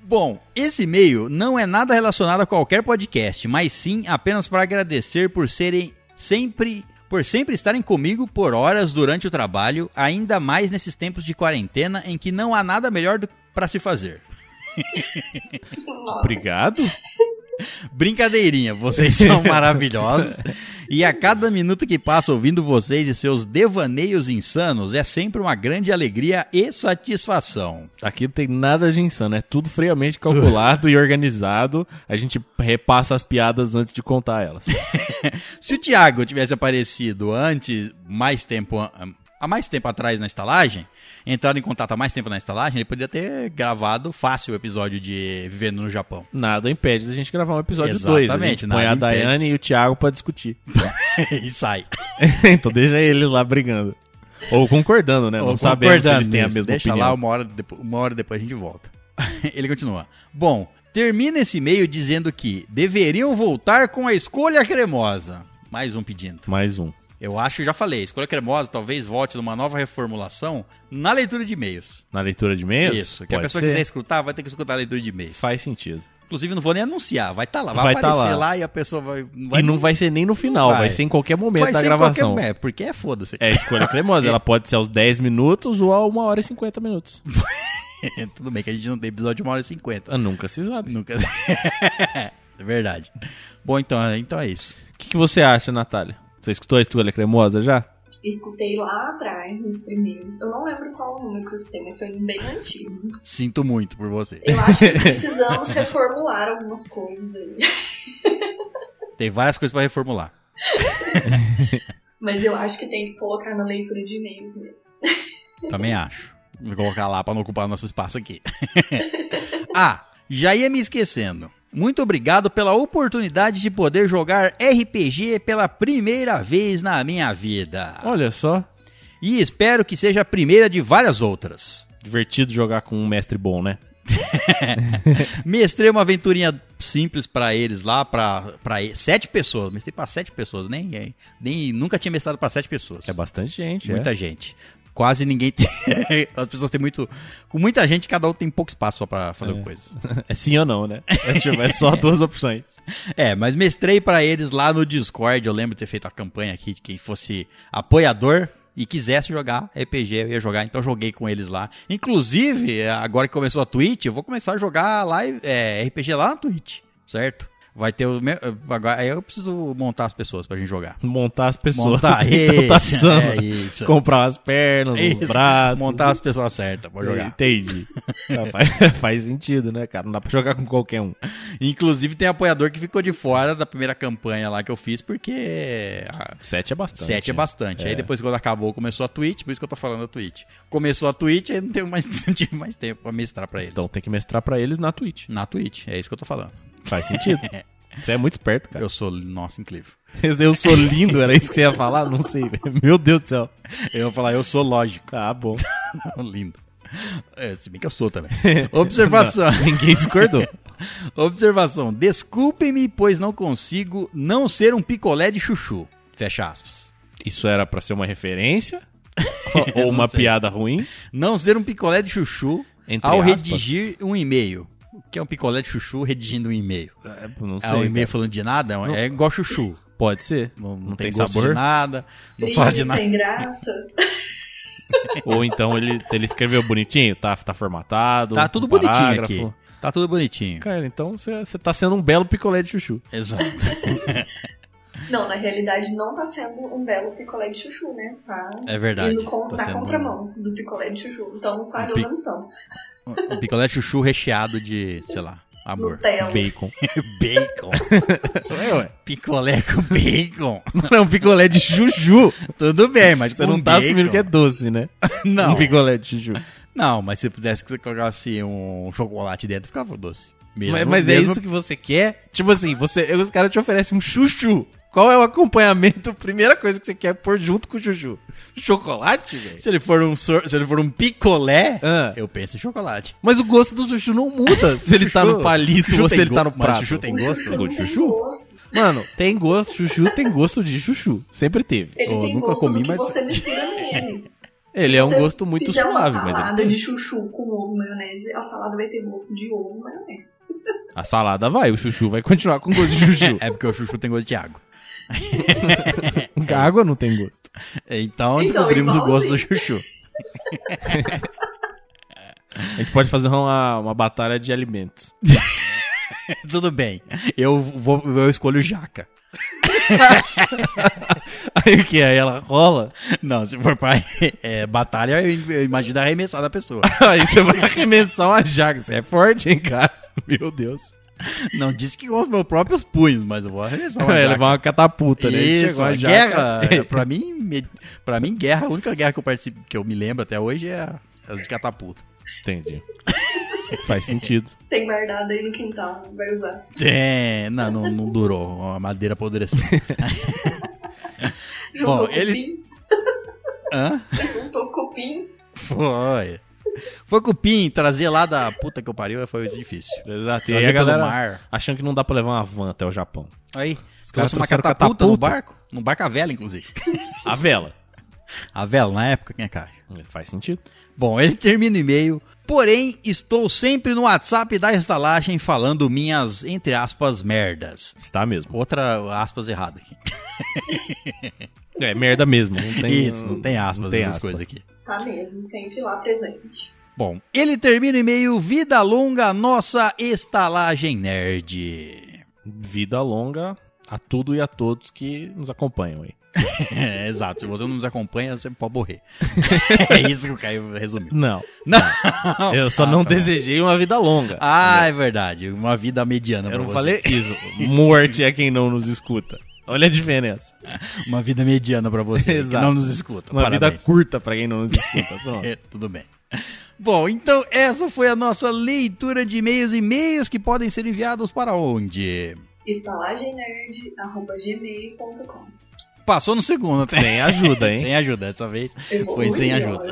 Bom, esse e-mail não é nada relacionado a qualquer podcast, mas sim apenas para agradecer por serem sempre por sempre estarem comigo por horas durante o trabalho, ainda mais nesses tempos de quarentena em que não há nada melhor para se fazer. Obrigado. Brincadeirinha, vocês são maravilhosos. E a cada minuto que passa ouvindo vocês e seus devaneios insanos é sempre uma grande alegria e satisfação. Aqui não tem nada de insano, é tudo friamente calculado e organizado. A gente repassa as piadas antes de contar elas. Se o Thiago tivesse aparecido antes, mais tempo, há mais tempo atrás na estalagem, entrado em contato há mais tempo na estalagem, ele poderia ter gravado fácil o episódio de Vivendo no Japão. Nada impede da gente gravar um episódio 2. A Exatamente, gente põe nada a impede. Daiane e o Thiago pra discutir. e sai. então deixa eles lá brigando. Ou concordando, né? Não Ou sabemos se eles têm a mesma Deixa opinião. lá, uma hora, depois, uma hora depois a gente volta. Ele continua. Bom, termina esse e-mail dizendo que deveriam voltar com a escolha cremosa. Mais um pedindo. Mais um. Eu acho, já falei, escolha cremosa talvez volte numa nova reformulação na leitura de e-mails. Na leitura de e-mails? Isso, que a pessoa ser. quiser escutar, vai ter que escutar a leitura de e-mails. Faz sentido. Inclusive, não vou nem anunciar, vai estar lá, vai, Vai tá aparecer lá. lá. e a pessoa vai. e não vai ser nem no final, vai, vai. ser em qualquer momento vai da gravação. qualquer- É, porque é foda-se. É escolha cremosa, ela pode ser aos 10 minutos ou a 1 hora e 50 minutos. Tudo bem que a gente não tem episódio de uma hora e cinquenta. Ah, nunca se sabe. Nunca. é verdade. Bom, então, então é isso. O que, que você acha, Natália? Você escutou a escolha cremosa já? Escutei lá atrás, nos primeiros. Eu não lembro qual o número que eu escutei, mas foi um bem antigo. Sinto muito por você. Eu acho que precisamos reformular algumas coisas aí. Tem várias coisas pra reformular. Mas eu acho que tem que colocar na leitura de e-mails mesmo. Também acho. Vou colocar lá pra não ocupar nosso espaço aqui. ah, já ia me esquecendo. Muito obrigado pela oportunidade de poder jogar RPG pela primeira vez na minha vida. Olha só, E espero que seja a primeira de várias outras. divertido jogar com um mestre bom, né? Mestrei uma aventurinha simples pra eles lá, e- sete pessoas. Mestrei pra sete pessoas, nem, nem nunca tinha mestrado pra sete pessoas. É bastante gente, Muita é. gente. Quase ninguém tem. As pessoas têm muito. Com muita gente, cada um tem pouco espaço só pra fazer coisas. É sim ou não, né? É, tipo, é só duas opções. É, mas mestrei pra eles lá no Discord. Eu lembro de ter feito a campanha aqui de quem fosse apoiador e quisesse jogar RPG, eu ia jogar. Então joguei com eles lá. Inclusive, agora que começou a Twitch, eu vou começar a jogar live, é, RPG lá na Twitch, certo? Vai ter o. meu- Agora, aí eu preciso montar as pessoas pra gente jogar. Montar as pessoas. Montar então tá isso, é isso. comprar as pernas, Isso, os braços. Montar as pessoas certas pra jogar. Entendi. Faz, faz sentido, né, cara? Não dá pra jogar com qualquer um. Inclusive tem apoiador que ficou de fora da primeira campanha lá que eu fiz, porque Sete é bastante. 7 é bastante. É. Aí depois quando acabou, começou a Twitch, por isso que eu tô falando a Twitch. Começou a Twitch, aí não, tenho mais, não tive mais tempo pra mestrar pra eles. Então tem que mestrar pra eles na Twitch. Na Twitch, é isso que eu tô falando. Faz sentido. Você é muito esperto, cara. Eu sou, nossa, incrível. Eu sou lindo, era isso que você ia falar? Não sei. Meu Deus do céu. Eu vou falar, eu sou lógico. Tá bom. Lindo. É, se bem que eu sou também. Observação. Não, ninguém discordou. Observação. Desculpem-me, pois não consigo não ser um picolé de chuchu. Fecha aspas. Isso era pra ser uma referência? Ou uma sei. piada ruim? Não ser um picolé de chuchu Entre ao aspas. redigir um e-mail. O que é um picolé de chuchu redigindo um e-mail? É, não sei. É um e-mail falando de nada? É igual chuchu. Pode ser. Não, Não, não tem, tem, gosto sabor. de nada, não Frio fala de nada. sem graça. Ou então ele, ele escreveu bonitinho, tá, tá formatado. Tá tudo um bonitinho aqui. Tá tudo bonitinho. Cara, então você tá sendo um belo picolé de chuchu. Exato. Não, na realidade não tá sendo um belo picolé de chuchu, né? Tá É verdade. indo com, Tá na contramão do picolé de chuchu. Então falhou pi- na missão. Um picolé de chuchu recheado de, sei lá, Amor. Nutella. Bacon. Bacon. Ué, ué. Picolé com bacon. Não, é um picolé de chuchu. Tudo bem, mas Você não tá bacon. assumindo que é doce, né? Não. Um picolé de chuchu. Não, mas se pudesse que você colocasse um chocolate dentro, ficava doce. Mesmo- mas mas é mesmo- isso que você quer? Tipo assim, você, os caras te oferecem um chuchu. Qual é o acompanhamento? Primeira coisa que você quer pôr junto com o chuchu? Chocolate, velho? Se ele for um, sor- se ele for um picolé, Ah. eu penso em chocolate. Mas o gosto do chuchu não muda se ele tá no palito ou se tem ele tá go- no mas prato. chuchu tem O gosto? chuchu Gosto de tem chuchu? gosto. Mano, tem gosto, chuchu tem gosto de chuchu. Sempre teve. Ele Eu tem nunca gosto comi, do que mas- você mistura nele. Ele é um você gosto muito fizer suave, uma mas salada tem. de chuchu com ovo e maionese, a salada vai ter gosto de ovo e maionese. A salada vai, o chuchu vai continuar com gosto de chuchu. É porque o chuchu tem gosto de água. A água não tem gosto. Então, Então, descobrimos o gosto do chuchu. A gente pode fazer uma, uma batalha de alimentos. Tudo bem. Eu vou, eu escolho jaca. Aí o que? Aí ela rola, Não, se for pra é, batalha, eu, eu imagino arremessar da pessoa. aí você vai arremessar uma jaca. Você é forte, hein, cara? Meu Deus. Não disse que com os meus próprios punhos, mas eu vou arremessar uma Vai jaca. levar uma catapulta, né? Isso, Chegou a a jaca. guerra, é, pra mim, pra mim, guerra, a única guerra que eu participo, que eu me lembro até hoje é a- as de catapulta. Entendi. Faz sentido. Tem guardado aí no quintal, vai usar. É, não, não, não durou, a madeira apodreceu. Juntou Bom, cupim, ele- Hã? juntou cupim. Foi. Foi cupim, trazer lá da puta que eu pariu foi difícil. Exato. E aí a galera mar. achando que não dá pra levar uma van até o Japão. Aí, caras trouxe uma trouxeram catapulta, no catapulta. barco, no barco a vela, inclusive. A vela. A vela, na época, quem é cara? Faz sentido. Bom, ele termina o e-mail. Porém, estou sempre no WhatsApp da estalagem falando minhas, entre aspas, merdas. Está mesmo. Outra aspas errada aqui. É merda mesmo. Não tem, Isso, não tem aspas não tem nessas aspas. coisas aqui. Tá mesmo, sempre lá presente. Bom, ele termina o e-mail Vida longa nossa estalagem nerd. Vida longa a tudo e a todos que nos acompanham aí. É, exato, se você não nos acompanha, você pode morrer. é isso que o Caio resumiu. Não. Não! Eu só Ah, não tá bom. desejei uma vida longa. Ah, é verdade. Uma vida mediana Eu pra não você. falei isso. Morte é quem não nos escuta. Olha a diferença. Uma vida mediana pra você, Exato. que não nos escuta. Uma Parabéns. vida curta pra quem não nos escuta. Pronto. É, tudo bem. Bom, então essa foi a nossa leitura de e-mails. E-mails que podem ser enviados para onde? estalagemnerd.gmail.com Passou no segundo, até. Sem ajuda, hein? Sem ajuda, dessa vez. Foi sem ajuda.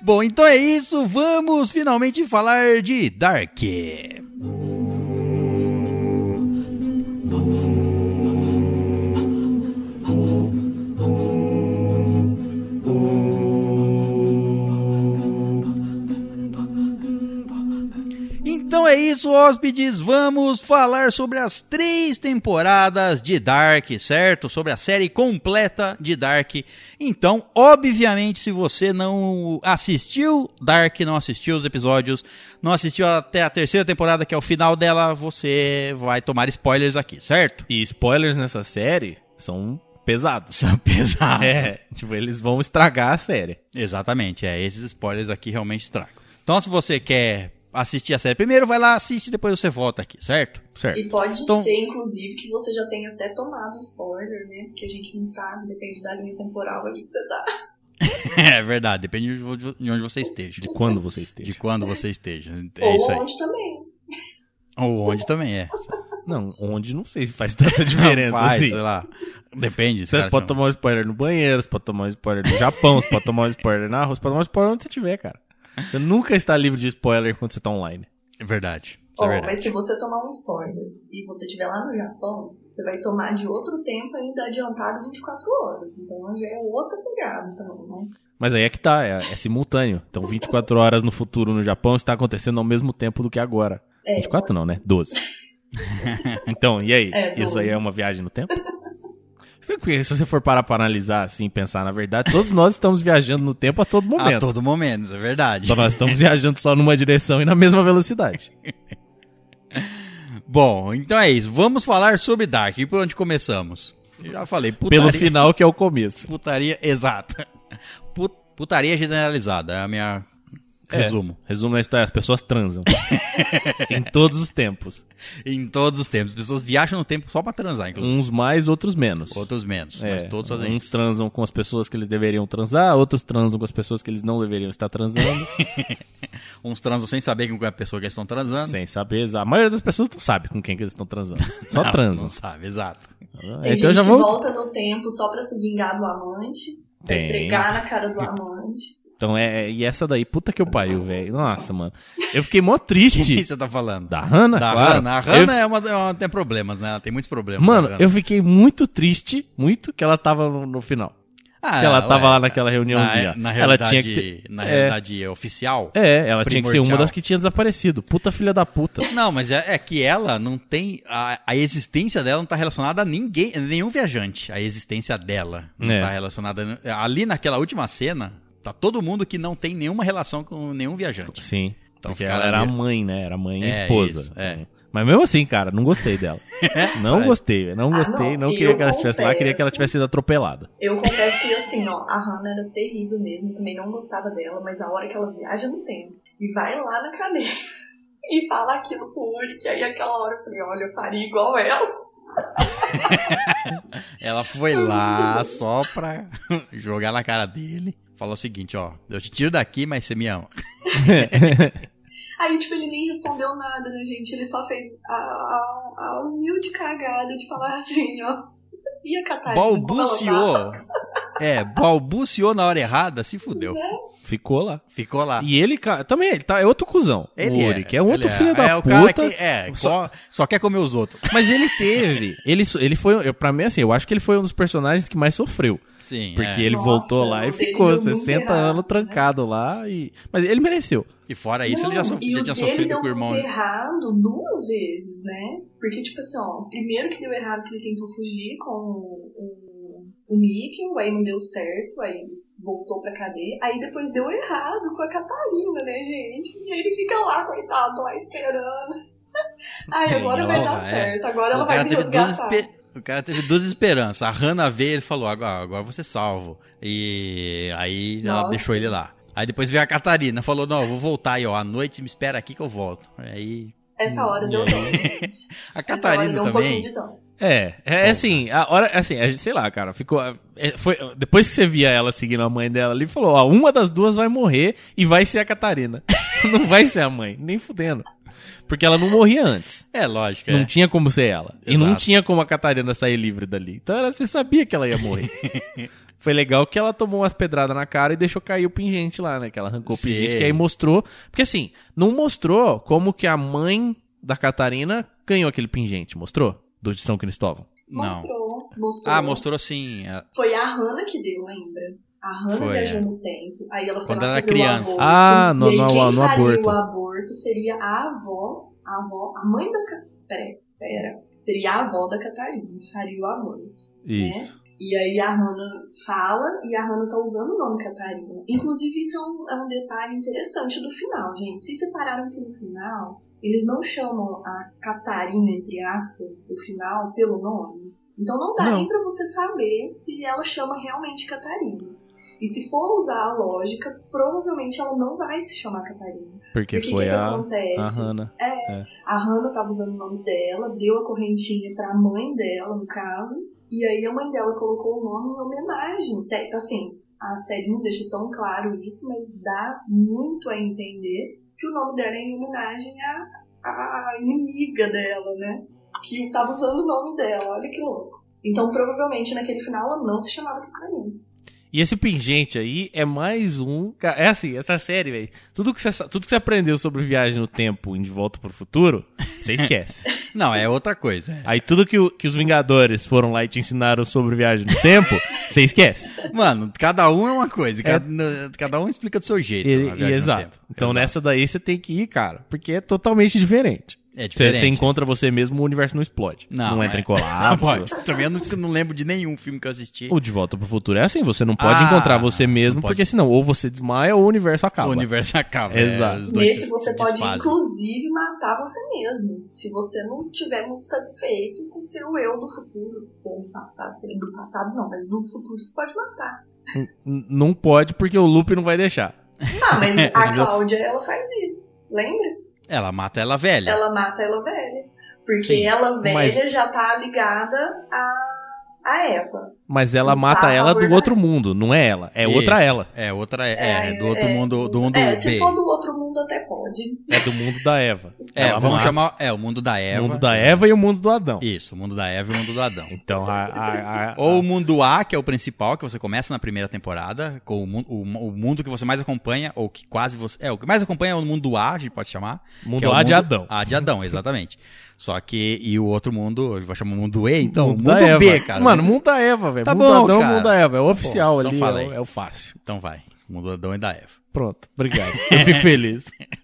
Bom, então é isso. Vamos finalmente falar de Dark. Então é isso, hóspedes. Vamos falar sobre as três temporadas de Dark, certo? Sobre a série completa de Dark. Então, obviamente, se você não assistiu Dark, não assistiu os episódios, não assistiu até a terceira temporada, que é o final dela, você vai tomar spoilers aqui, certo? E spoilers nessa série são pesados. São pesados. É, tipo, eles vão estragar a série. Exatamente, é. Esses spoilers aqui realmente estragam. Então, se você quer assistir a série primeiro, vai lá, assiste e depois você volta aqui, certo? Certo. E pode Então- ser, inclusive, que você já tenha até tomado spoiler, né? Porque a gente não sabe, depende da linha temporal ali que você tá. É verdade, depende de onde- de onde você esteja. De quando você De esteja. quando você esteja. É Ou isso aí. onde também. Ou onde também é. Não, onde não sei se faz tanta diferença Não faz, assim. sei lá. Depende. Você pode não- tomar um spoiler no banheiro, você pode tomar um spoiler no Japão, você pode tomar um spoiler na rua, você pode tomar um spoiler onde você estiver, cara. Você nunca está livre de spoiler quando você tá online. É verdade. Ó, é verdade. mas se você tomar um spoiler e você estiver lá no Japão, você vai tomar de outro tempo ainda adiantado 24 horas. Então já é outra pegada também, né? Mas aí é que tá, é, é simultâneo. Então 24 horas no futuro no Japão está acontecendo ao mesmo tempo do que agora. É. 24 não, né? 12. então, e aí? É, Isso 12. aí é uma viagem no tempo? Porque se você for parar pra analisar assim, pensar na verdade, todos nós estamos viajando no tempo a todo A momento. todo momento, é verdade. Só nós estamos viajando só numa direção e na mesma velocidade. Bom, então é isso. Vamos falar sobre Dark. E por onde começamos? Eu já falei, putaria. Pelo final que é o começo. Putaria exata. Put- Putaria generalizada. É a minha. É, Resumo. Resumo da história, as pessoas transam. em todos os tempos. Em todos os tempos. As pessoas viajam no tempo só pra transar, inclusive. Uns mais, outros menos. Outros menos. É, mas todos fazem uns isso. transam com as pessoas que eles deveriam transar, outros transam com as pessoas que eles não deveriam estar transando, Uns transam sem saber com qual é a pessoa que eles estão transando. sem saber. A maioria das pessoas não sabe com quem que eles estão transando. Só Não, transam. Não sabe, exato. Tem Então gente já vou. volta no tempo só pra se vingar do amante, pra Tem. esfregar na cara do amante. Então é. E essa daí, puta que eu pariu, velho. Nossa, mano. Eu fiquei mó triste. você tá falando? Da Hannah, Da claro. Hannah. A Hannah é uma, é uma- tem problemas, né? Ela tem muitos problemas. Mano, eu fiquei muito triste, muito, que ela tava no, no final. Ah, que ela tava ué, lá naquela reuniãozinha. Na, na ela realidade, tinha que ter... na é, realidade oficial. é, ela tinha que ser uma primordial. das que tinha desaparecido. Puta filha da puta. Não, mas é, é que ela não tem. A, a existência dela não tá relacionada a ninguém, a nenhum viajante. A existência dela não É. tá relacionada. Ali naquela última cena, tá todo mundo que não tem nenhuma relação com nenhum viajante. Sim. Então porque ela era a mãe, né? Era mãe e É, esposa. isso, é. Então- Mas mesmo assim, cara, não gostei dela. Não É. gostei. Não Ah, gostei. não, Não queria que ela estivesse lá, queria que ela tivesse sido atropelada. Eu confesso que assim, ó, a Hannah era terrível mesmo, também não gostava dela, mas a hora que ela viaja no tempo e vai lá na cadeia e fala aquilo pro Uri, que aí aquela hora eu falei, olha, eu faria igual ela. Ela foi lá só pra jogar na cara dele. Falou o seguinte, ó, eu te tiro daqui, mas você me ama. Aí, tipo, ele nem respondeu nada, né, gente? Ele só fez a, a, a humilde cagada de falar assim, ó. E a Catarina? Balbuciou. É, balbuciou na hora errada, se fudeu. Ficou lá. Ficou lá. E ele, cara, também, ele tá, é outro cuzão. Ele o Uri, é, que é outro é. filho da é, o puta. cara que é, Só- só, quer comer os outros. Mas ele teve. Ele, ele foi. eu- Pra mim, assim, eu acho que ele foi um dos personagens que mais sofreu. Sim, Porque é. ele Nossa, voltou lá e ficou deu muito 60 errado, anos né? trancado lá. E... Mas ele mereceu. E fora isso, ele já, Não, so- e já tinha sofrido deu com o irmão. muito errado duas vezes, né? Porque, tipo assim, ó, primeiro que deu errado que ele tentou fugir com o, o, o Mickey, aí não deu certo, aí ele voltou pra cadeia. Aí depois deu errado com a Catarina, né, gente? E aí ele fica lá, coitado, lá esperando. Sim, agora ela vai dar vai, é. certo, agora ela vai me duas resgatar. O cara teve duas esperanças. A Hannah veio e ele falou: agora, agora você salvo. E aí ela Nossa. deixou ele lá. Aí depois veio a Catarina, falou: Não, eu vou voltar aí, ó. À noite me espera aqui que eu volto. Aí. Essa hora deu dó, gente. A Essa hora Catarina deu um pouquinho também. de dó. É, é assim, a hora, assim, a gente- sei lá, cara, ficou, é, foi, depois que você via ela seguindo a mãe dela ali, falou, ó, uma das duas vai morrer e vai ser a Catarina. não vai ser a mãe, nem fudendo. Porque ela não morria antes. É lógico, Não é. tinha como ser ela. E não Exato. tinha como a Catarina sair livre dali. Então era- você sabia que ela ia morrer. Foi legal que ela tomou umas pedradas na cara e deixou cair o pingente lá, né? Que ela arrancou o Sim. pingente, que aí mostrou. Porque assim, não mostrou como que a mãe da Catarina ganhou aquele pingente. Mostrou? Do de São Cristóvão. Não. Mostrou, mostrou. Ah, mostrou sim. Foi a Hannah que deu, lembra? A Hannah Foi, viajou é. no tempo. Aí ela foi Quando ela era criança. O aborto, Ah, no- aí no- quem no aborto. o aborto seria a avó, a avó, a mãe da... Pera, pera. Seria a avó da Catarina, faria o aborto. Isso. E aí a Hannah fala e a Hannah tá usando o nome Catarina. Inclusive, isso é um, é um detalhe interessante do final, gente. Vocês separaram que no final eles não chamam a Catarina, entre aspas, do final pelo nome. Então não dá Não. nem pra você saber se ela chama realmente Catarina. E se for usar a lógica, provavelmente ela não vai se chamar Catarina. Porque Porque foi que que a, acontece? a Hannah. A Hannah tava usando o nome dela, deu a correntinha pra mãe dela, no caso, e aí a mãe dela colocou o nome em homenagem. Assim, a série não deixa tão claro isso, mas dá muito a entender que o nome dela é em homenagem à, à inimiga dela, né? Que tava usando o nome dela, olha que louco. Então, provavelmente, naquele final, ela não se chamava Catarina. E esse pingente aí é mais um. É assim, essa série, velho. Tudo, que você tudo que você aprendeu sobre viagem no tempo em De Volta pro Futuro, você esquece. Não, é outra coisa. é. aí tudo que, o- que os Vingadores foram lá e te ensinaram sobre viagem no tempo, você esquece. Mano, cada um é uma coisa. Cada, cada um explica do seu jeito. E- e- exato. Então Exato. nessa daí você tem que ir, cara. Porque é totalmente diferente. É Você, diferente. você encontra você mesmo, o universo não explode. Não, entra é. em colapso. Pode. Também eu não, eu não lembro de nenhum filme que eu assisti. O De Volta pro Futuro é assim, você não pode Ah, encontrar você mesmo, não porque senão ou você desmaia ou o universo acaba. O universo acaba. Exato. É, os dois Nesse se- você pode, desfazem. inclusive, matar você mesmo. Se você não estiver muito satisfeito com o seu eu do futuro. Ou do passado. Seria do passado não, mas do futuro você pode matar. N- Não pode porque o loop não vai deixar. Ah, mas a? Cláudia, ela faz isso. Lembra? Ela mata ela velha. Ela mata ela velha. Porque Sim. ela velha Mas- já tá ligada a, a Eva. Mas ela mata ela do da- outro mundo, não é ela. É Isso. outra ela. É, outra é, É, do outro é. mundo, do mundo é, B. se for do outro mundo até pode. É do mundo da Eva. É, Ela vamos mata chamar. É, o mundo da o Eva. mundo da Eva e o mundo do Adão. Isso, o mundo da Eva e o mundo do Adão. Então, a, a- a- Ou o mundo A, que é o principal, que você começa na primeira temporada, com o, o, o mundo que você mais acompanha, ou que quase você. É, o que mais acompanha é o mundo A, a gente pode chamar. mundo que é o A de Adão. A de Adão, exatamente. Só que. E o outro mundo, vou chamar o mundo E, então. mundo mundo. B, cara. Mano, mundo da Eva, velho. Tá mundo bom, Adão, cara. mundo Eva. É o Tá oficial bom, então ali, fala é, o- é o fácil. Então vai. Mundo do Adão e da Eva. Pronto, obrigado. Eu fico feliz.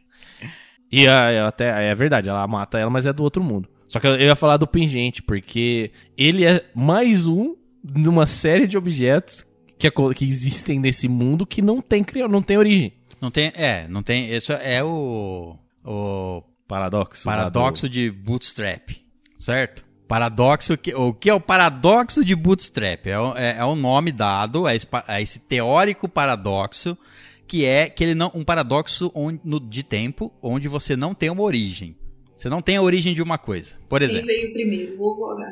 E a- é até é verdade, ela mata ela, mas é do outro mundo. Só que eu ia falar do pingente, porque ele é mais um de uma série de objetos que, aco- que existem nesse mundo que não tem, não tem origem. Não tem. É, não tem. Isso é o. O Paradoxo. lá paradoxo de bootstrap. Certo? Paradoxo. Que, o que é o paradoxo de bootstrap? É, o- é, é o nome dado a esse, pa- a esse teórico paradoxo que é que ele não um paradoxo onde, no- de tempo onde você não tem uma origem. Você não tem a origem de uma coisa. Por Quem exemplo. veio primeiro? O ovo?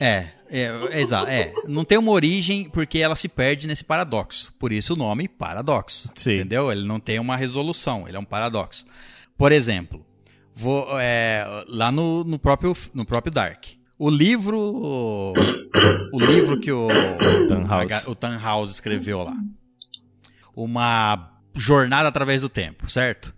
É, é, é, exato. É, não tem uma origem porque ela se perde nesse paradoxo. Por isso o nome paradoxo. Sim. Entendeu? Ele não tem uma resolução, ele é um paradoxo. Por exemplo, vou, é, lá no, no, próprio, no próprio Dark. O livro. O livro que o o Tannhaus escreveu lá. Uma jornada através do tempo, certo?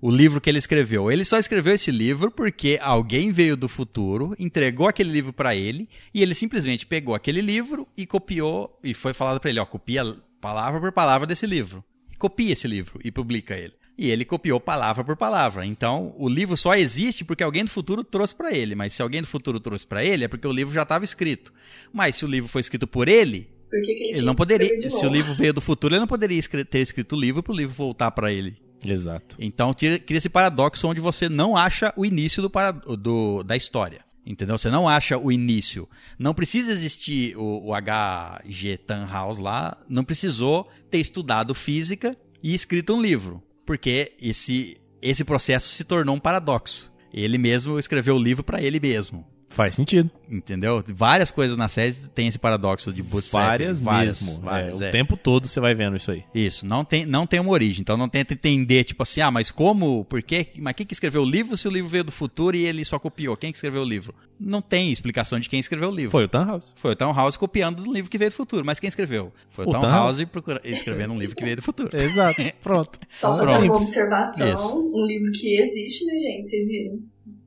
O livro que ele escreveu. Ele só escreveu esse livro porque alguém veio do futuro, entregou aquele livro pra ele e ele simplesmente pegou aquele livro e copiou e foi falado pra ele, ó, copia palavra por palavra desse livro. Copia esse livro e publica ele. E ele copiou palavra por palavra. Então, o livro só existe porque alguém do futuro trouxe pra ele, mas se alguém do futuro trouxe pra ele é porque o livro já estava escrito. Mas se o livro foi escrito por ele, Por que, que ele, ele não poderia, se o livro veio do futuro, ele não poderia ter escrito o livro para o livro voltar para ele. Exato. Então cria esse paradoxo onde você não acha o início do, para- do- da história. Entendeu? Você não acha o início. Não precisa existir o, o H.G. Tannhaus lá, não precisou ter estudado física e escrito um livro. Porque esse, esse processo se tornou um paradoxo. Ele mesmo escreveu o livro para ele mesmo. Faz sentido. Entendeu? Várias coisas na série tem esse paradoxo de bootstrap. Várias, mesmo. várias, É, é. O tempo todo você vai vendo isso aí. Isso, não tem, não tem uma origem. Então não tenta entender, tipo assim, ah, mas como, por quê? Mas quem que escreveu o livro se o livro veio do futuro e ele só copiou? Quem que escreveu o livro? Não tem explicação de quem escreveu o livro. Foi o Tannhaus. Foi o Tom House copiando do livro que veio do futuro. Mas quem escreveu? Foi o, O House procura- escrevendo um livro que veio do futuro. Exato. Pronto. Só Pronto. fazer uma observação, Isso. um livro que existe, né, gente? Vocês viram?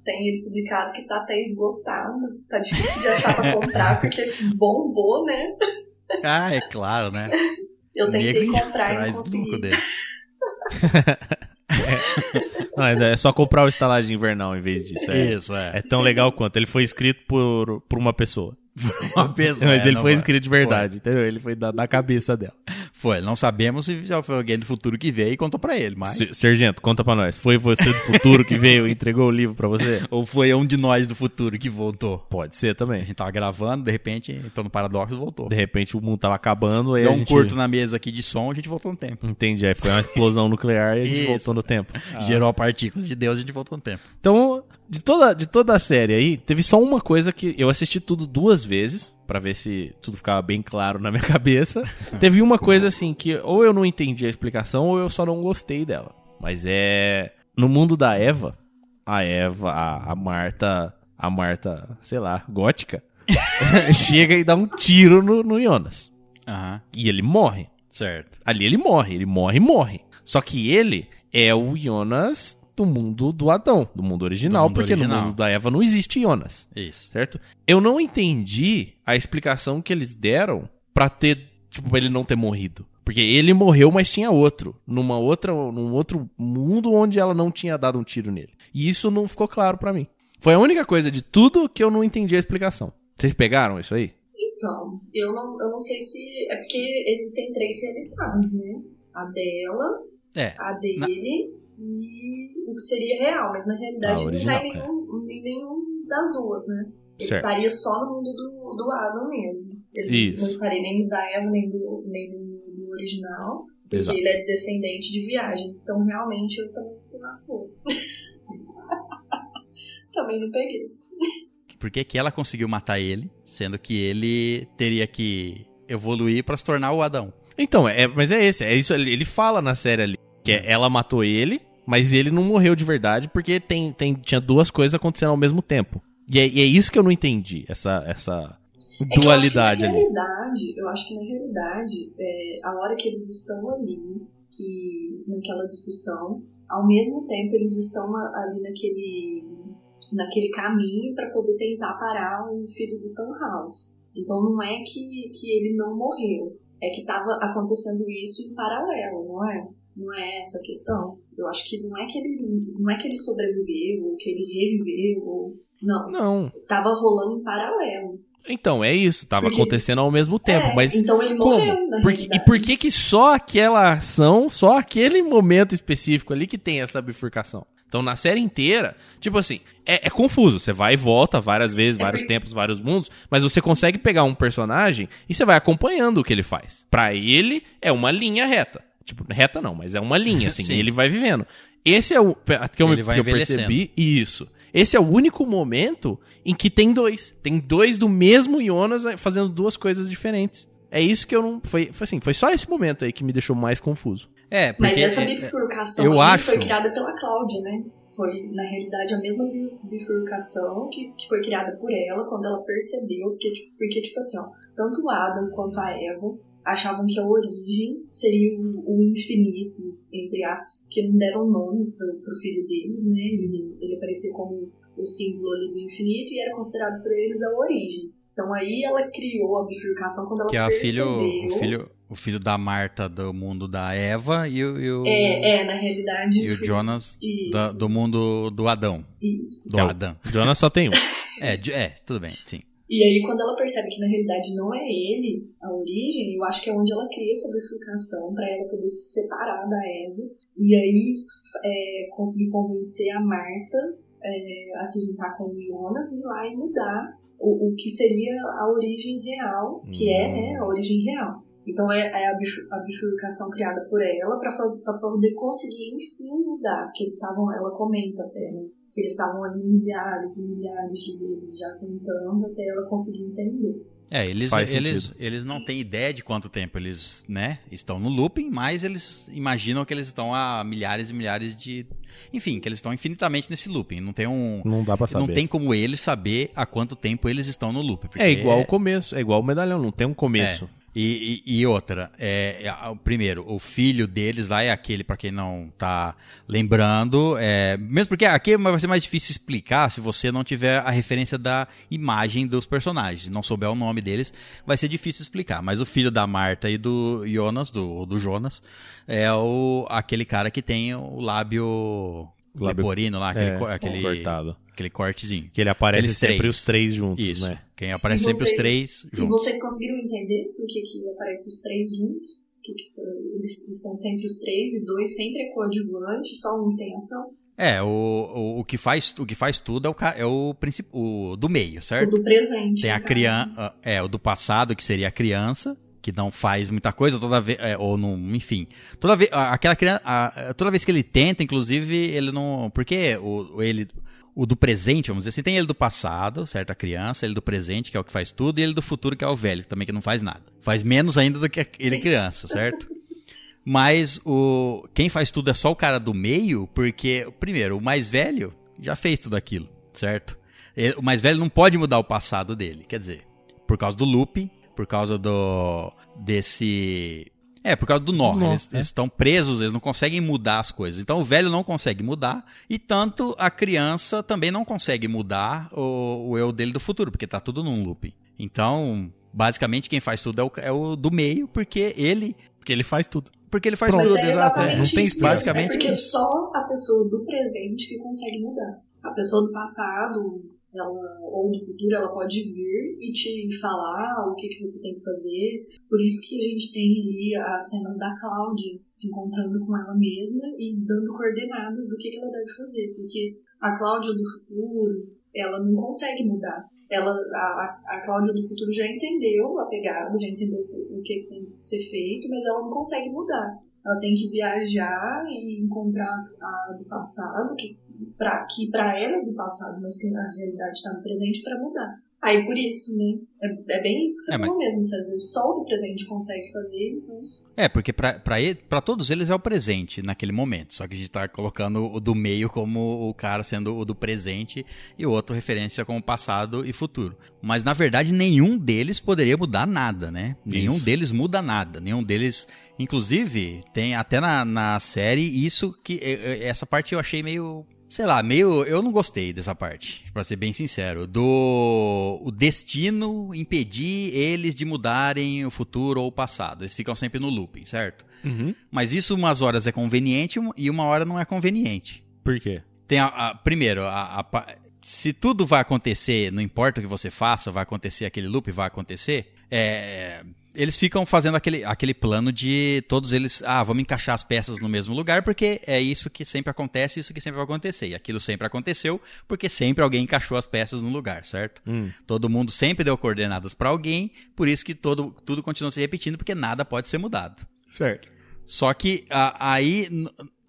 Tem ele publicado que tá até esgotado. Tá difícil de achar pra comprar, porque bombou, né? Ah, é claro, né? Eu tentei comprar e não consegui. dele. Não, é só comprar o estalagem invernal em vez disso. É, Isso, é. é tão legal quanto. Ele foi escrito por, por uma pessoa. Uma pessoa, Mas ele foi vai. escrito de verdade, entendeu? Ele foi da, da cabeça dela. Foi, não sabemos se já foi alguém do futuro que veio e contou pra ele, mas... S- Sargento, conta pra nós. Foi você do futuro que veio e entregou o livro pra você? Ou foi um de nós do futuro que voltou. Pode ser A também. gente tava gravando, de repente, entrou no paradoxo e voltou. De repente o mundo tava acabando, aí Deu a um gente... curto na mesa aqui de som, a gente voltou no tempo. Entendi, aí foi uma explosão nuclear e a gente Isso. voltou no tempo. Gerou partículas de Deus, a gente voltou no tempo. Então, de toda, de toda a série aí, teve só uma coisa que eu assisti tudo duas vezes, pra ver se tudo ficava bem claro na minha cabeça. teve uma coisa assim que ou eu não entendi a explicação ou eu só não gostei dela. Mas é. No mundo da Eva, a Eva, a, a Marta. A Marta, sei lá, gótica, chega e dá um tiro no, no Jonas. Aham, E ele morre. certo. Ali ele morre, ele morre e morre. Só que ele é o Jonas do mundo do Adão, do mundo original, Do mundo porque original. no mundo da Eva não existe Jonas, Isso. certo? Eu não entendi a explicação que eles deram pra ter, tipo, pra ele não ter morrido. Porque ele morreu, mas tinha outro, numa outra, num outro mundo onde ela não tinha dado um tiro nele. E isso não ficou claro pra mim. Foi a única coisa de tudo que eu não entendi a explicação. Vocês pegaram isso aí? Então, eu não, eu não sei se. É porque existem três realidades, né? A dela, É, a dele e o que seria real, mas na realidade A ele não original, tá em nenhum, em nenhum das duas, né? Ele Certo. estaria só no mundo do, do Adam mesmo. Ele Isso. não estaria nem do da Eva, nem do, nem do, do original. Porque Exato. ele é descendente de viagens. Então, realmente, eu também fiquei na sua. também não peguei. Por que, que ela conseguiu matar ele, sendo que ele teria que evoluir pra se tornar o Adão? Então, é, mas é esse, é isso, ele ele fala na série ali, que é, ela matou ele, mas ele não morreu de verdade, porque tem, tem, tinha duas coisas acontecendo ao mesmo tempo. E é, e é isso que eu não entendi, essa, essa É dualidade eu acho ali. que na realidade, eu acho que na realidade, é, a hora que eles estão ali, que naquela discussão, ao mesmo tempo eles estão ali naquele naquele caminho para poder tentar parar o filho do Tannhaus. Então não é que, que ele não morreu, é que estava acontecendo isso em paralelo, não é? Não é essa a questão. Eu acho que não é que ele não é que ele sobreviveu ou que ele reviveu, ou, não. Não, Tava rolando em paralelo. então, é isso, tava Porque- acontecendo ao mesmo tempo, É, mas então ele como? morreu, na Por que- e por que que só aquela ação, só aquele momento específico ali que tem essa bifurcação? Então, na série inteira, tipo assim, é, é confuso. Você vai e volta várias vezes, É vários porque- tempos, vários mundos, mas você consegue pegar um personagem e você vai acompanhando o que ele faz. Pra ele, é uma linha reta. Tipo, reta não, mas é uma linha, assim, Sim. e ele vai vivendo. Esse é o que eu, Ele vai que eu percebi. Isso. Esse é o único momento em que tem dois. Tem dois do mesmo Jonas eh, fazendo duas coisas diferentes. É isso que eu não. Foi, foi assim, foi só esse momento aí que me deixou mais confuso. É, Mas porque essa é- bifurcação eu acho- foi criada pela Cláudia, né? Foi, na realidade, a mesma bi- bifurcação que, que foi criada por ela quando ela percebeu, porque, tipo- porque, tipo assim, ó, tanto o Adam quanto a Eva achavam que a origem seria o, o infinito, entre aspas, porque não deram nome pro, pro filho deles, né? Ele, ele aparecia como o símbolo ali do infinito e era considerado por eles a origem. Então aí ela criou a bifurcação quando ela que é a percebeu... filho, o filho, o filho da Marta do mundo da Eva e o, e o, É, é, na realidade... e o filho- Jonas da- do mundo do Adão. isso. Do É o- Adão. Jonas só tem um. É, é, tudo bem, sim. E aí, quando ela percebe que na realidade não é ele a origem, eu acho que é onde ela cria essa bifurcação para ela poder se separar da Eva e aí é, conseguir convencer a Marta é, a se juntar com o Jonas e ir lá e mudar o, o que seria a origem real, que é né, a origem real. Então é, é a, bif- a bifurcação criada por ela para poder conseguir enfim mudar, porque eles estavam, ela comenta até, né? Que eles estavam ali milhares e milhares de vezes já tentando até ela conseguir entender. É, eles, Faz eles, sentido. eles não têm ideia de quanto tempo eles, né, estão no looping, mas eles imaginam que eles estão há milhares e milhares de... Enfim, que eles estão infinitamente nesse looping. Não tem um... Não dá pra saber. Não tem como eles saber há quanto tempo eles estão no looping. É igual o começo, é igual o medalhão, não tem um começo. E, e- e outra, é, é, primeiro, o filho deles lá é aquele, pra quem não tá lembrando, é, mesmo porque aqui vai ser mais difícil explicar se você não tiver a referência da imagem dos personagens, não souber o nome deles, vai ser difícil explicar. Mas o filho da Marta e do Jonas, do, do Jonas, é o, aquele cara que tem o lábio, leporino lá, aquele, É, aquele, cortado. aquele cortezinho. Que ele aparece Aqueles sempre três. os três juntos, Isso. né? Quem aparece E sempre os vocês- três E juntos. vocês conseguiram entender por que, que aparecem os três juntos? Que, que, eles estão sempre os três e dois sempre é coadjuvante, só um tem ação? É, o, o, o que faz o que faz tudo é o, é o, o do meio, O certo? do presente. Tem a criança, é, o do passado, que seria a criança, que não faz muita coisa toda vez, é, ou não, enfim. Toda vez, aquela criança, a- toda vez que ele tenta, inclusive, ele não, porque o, o- ele, o do presente, vamos dizer assim, tem ele do passado, certo? A criança, ele do presente, que é o que faz tudo, e ele do futuro, que é o velho, também que não faz nada. Faz menos ainda do que ele criança, certo? Mas o quem faz tudo é só o cara do meio, porque, primeiro, o mais velho já fez tudo aquilo, certo? Ele- O mais velho não pode mudar o passado dele, quer dizer, por causa do loop, por causa do desse é, por causa do nó. Do nó, eles é. eles estão presos, eles não conseguem mudar as coisas. Então o velho não consegue mudar e tanto a criança também não consegue mudar o, o eu dele do futuro, porque tá tudo num loop. Então, basicamente quem faz tudo é o, é o do meio, porque ele Porque ele faz tudo. porque ele faz Pronto. tudo, é exato. exatamente Não tem isso. Basicamente É porque só a pessoa do presente que consegue mudar. A pessoa do passado, ela, ou do futuro, ela pode vir e te falar o que, que você tem que fazer. Por isso que a gente tem ali as cenas da Cláudia se encontrando com ela mesma e dando coordenadas do que, que ela deve fazer. Porque a Cláudia do futuro, ela não consegue mudar. Ela, a, a Cláudia do futuro já entendeu a pegada, já entendeu o que que tem que ser feito, mas ela não consegue mudar. Ela tem que viajar e encontrar a do passado, que pra, que pra ela é do passado, mas que na realidade está no presente para mudar. Aí por isso, né? É, é bem isso que você É, mas- falou mesmo, César. Só o do presente consegue fazer, então. É, porque pra todos eles é o presente naquele momento. Só que a gente tá colocando o do meio como o cara sendo o do presente e o outro referência como passado e futuro. Mas na verdade nenhum deles poderia mudar nada, né? Nenhum Isso. deles muda nada. Nenhum deles. Inclusive, tem até na, na série isso que. eh, eh, Essa parte eu achei meio. Sei lá, meio. Eu não gostei dessa parte, pra ser bem sincero. Do. O destino impedir eles de mudarem o futuro ou o passado. Eles ficam sempre no looping, certo? Uhum. Mas isso umas horas é conveniente e uma hora não é conveniente. Por quê? Tem a, a- primeiro, a- a se tudo vai acontecer, não importa o que você faça, vai acontecer aquele loop, vai acontecer. é, eles ficam fazendo aquele, aquele plano de todos eles, ah, vamos encaixar as peças no mesmo lugar porque é isso que sempre acontece, isso que sempre vai acontecer. E aquilo sempre aconteceu porque sempre alguém encaixou as peças no lugar, certo? Hum. Todo mundo sempre deu coordenadas para alguém, por isso que todo, tudo continua se repetindo porque nada pode ser mudado. Certo. Só que a- aí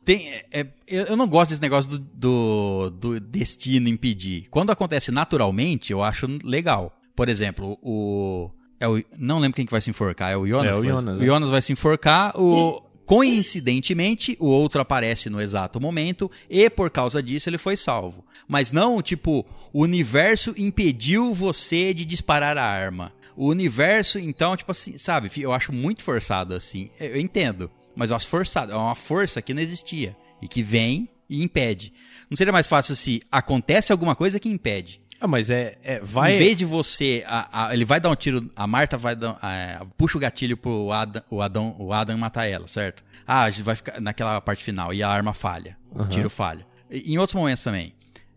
tem. é- é- eu eu não gosto desse negócio do, do, do destino impedir. Quando acontece naturalmente, eu acho legal. Por exemplo, o. É o não lembro quem que vai se enforcar, é o Jonas? É o Jonas, o é. Jonas vai se enforcar, o. Coincidentemente, o outro aparece no exato momento e por causa disso ele foi salvo. Mas não, tipo, o universo impediu você de disparar a arma. O universo, então, tipo assim, sabe, eu acho muito forçado assim. Eu eu entendo, mas eu acho forçado. É uma força que não existia e que vem e impede. Não seria mais fácil se acontece alguma coisa que impede? Ah, mas é. é vai. Em vez de você. a- a- ele vai dar um tiro. A Marta vai dar. é, puxa o gatilho pro Adam, o, Adam, o Adam matar ela, certo? Ah, a gente vai ficar naquela parte final e a arma falha. O tiro falha. E- em outros momentos também.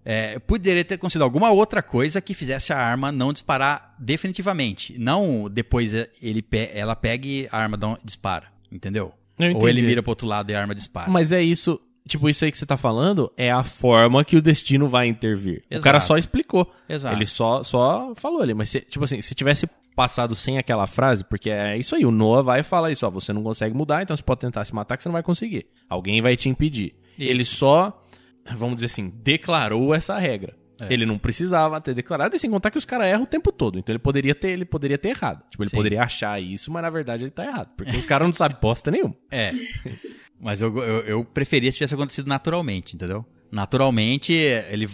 É, poderia ter conseguido alguma outra coisa que fizesse a arma não disparar definitivamente. Não depois ele, pe- ela pega e a arma um- dispara. Entendeu? Eu Ou ele mira pro outro lado e a arma dispara. Mas é isso. Tipo, isso aí que você tá falando é a forma que o destino vai intervir. O Exato. cara só explicou. Exato. Ele só, só falou ali. Mas, se, tipo assim, se tivesse passado sem aquela frase, porque é isso aí, o Noah vai falar isso, ó, você não consegue mudar, então você pode tentar se matar que você não vai conseguir. Alguém vai te impedir. Isso. Ele só, vamos dizer assim, declarou essa regra. É. Ele não precisava ter declarado, e sem contar que os caras erram o tempo todo. Então ele poderia ter, ele poderia ter errado. Tipo, ele Sim. poderia achar isso, mas na verdade ele tá errado. Porque os caras não sabem bosta nenhuma. É. Mas eu, eu, eu preferia se tivesse acontecido naturalmente, entendeu? Naturalmente, ele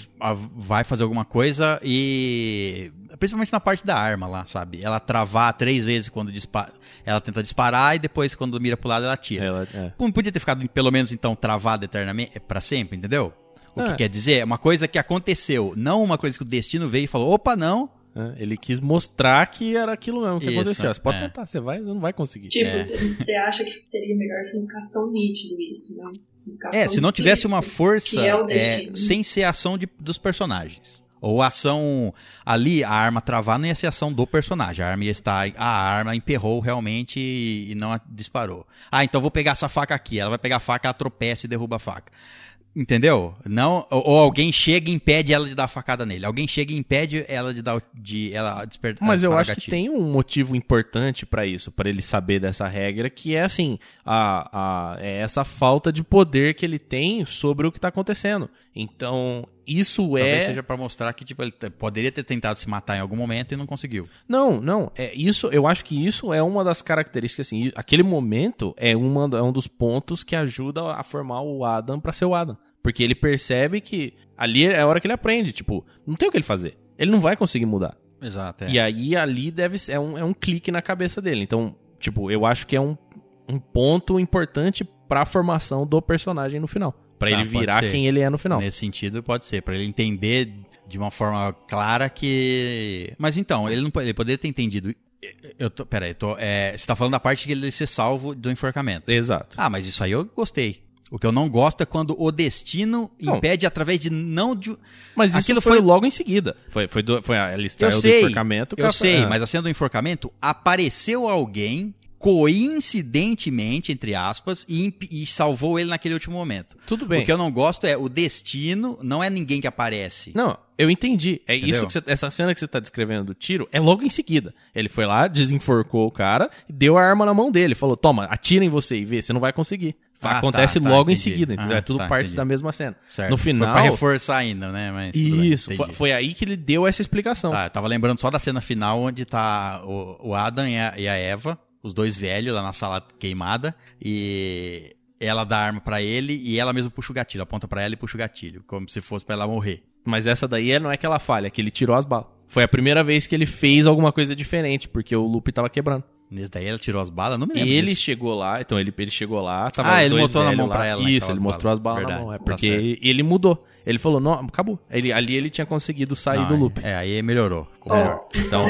vai fazer alguma coisa e. Principalmente na parte da arma lá, sabe? Ela travar três vezes quando dispara. Ela tenta disparar e depois, quando mira pro lado, ela tira. Ela- é. Podia ter ficado, pelo menos, então, travada eternamente, pra sempre, entendeu? O Ah. que quer dizer? É uma coisa que aconteceu, não uma coisa que o destino veio e falou: opa, não. É, Ele quis mostrar que era aquilo mesmo que Isso, aconteceu. Você pode é. tentar, você vai, não vai conseguir. Tipo, É. você acha que seria melhor se não ficasse tão nítido isso, né? É, se não tivesse uma força é é, sem ser ação de- dos personagens. Ou ação ali, a arma travar não ia ser ação do personagem. A arma ia estar. A arma emperrou realmente e, e não a disparou. Ah, então vou pegar essa faca aqui. Ela vai pegar a faca, ela tropeça e derruba a faca. Entendeu? Não, ou, ou alguém chega e impede ela de dar a facada nele. Alguém chega e impede ela de dar de ela despertar. Mas eu acho que gatilho. tem um motivo importante pra isso, pra ele saber dessa regra, que é assim, a, a, é essa falta de poder que ele tem sobre o que tá acontecendo. Então, isso Talvez é. seja pra mostrar que tipo, ele poderia ter tentado se matar em algum momento e não conseguiu. Não, não. É isso. Eu acho que isso é uma das características. Assim, aquele momento é, uma, é um dos pontos que ajuda a formar o Adam pra ser o Adam, porque ele percebe que ali é a hora que ele aprende. Tipo, não tem o que ele fazer. Ele não vai conseguir mudar. Exato. é. E aí ali deve ser é um, é um clique na cabeça dele. Então, tipo, eu acho que é um, um ponto importante pra formação do personagem no final. Pra Tá, ele virar quem ele é no final. Nesse sentido, pode ser, Pra ele entender de uma forma clara que. Mas então, ele não ele poderia ter entendido. Eu tô, peraí, eu tô, é, você tá falando da parte que ele ser salvo do enforcamento. Exato. Ah, mas isso aí eu gostei. O que eu não gosto é quando o destino Não. impede através de não de. Mas isso Aquilo foi, foi- logo em seguida. Foi, foi, do, foi a saiu do enforcamento. eu sei, foi- ah. mas a cena do enforcamento apareceu alguém coincidentemente, entre aspas, e, e salvou ele naquele último momento. Tudo bem. O que eu não gosto é o destino, não é ninguém que aparece. Não, eu entendi. É Entendeu? isso que você, essa cena que você tá descrevendo do tiro é logo em seguida. Ele foi lá, desenforcou o cara, deu a arma na mão dele, falou: "Toma, atira em você e vê, você não vai conseguir". Ah, Acontece tá, tá, logo em entendi. seguida, entendeu? Ah, é tudo tá, parte entendi. da mesma cena. Certo. No Foi final, pra reforçar ainda, né? Mas tudo bem, isso, foi, foi aí que ele deu essa explicação. Tá, eu tava lembrando só da cena final onde tá o, o Adam e a, e a Eva, os dois velhos lá na sala queimada, e ela dá a arma pra ele e ela mesmo puxa o gatilho, aponta pra ela e puxa o gatilho, como se fosse pra ela morrer. Mas essa daí é- não é que ela falha, é que ele tirou as balas. Foi a primeira vez que ele fez alguma coisa diferente, porque o loop tava quebrando. Nesse daí ela tirou as balas, não me lembro E ele disso. chegou lá, então ele, ele chegou lá, tava Ah, os ele dois mostrou na mão lá. pra ela, né, Isso, ele mostrou balas. as balas na Verdade, mão. É tá porque certo. ele mudou. Ele falou, não, acabou. Ele, ali ele tinha conseguido sair Não, do loop. É, aí melhorou. Ficou Ó, melhor. então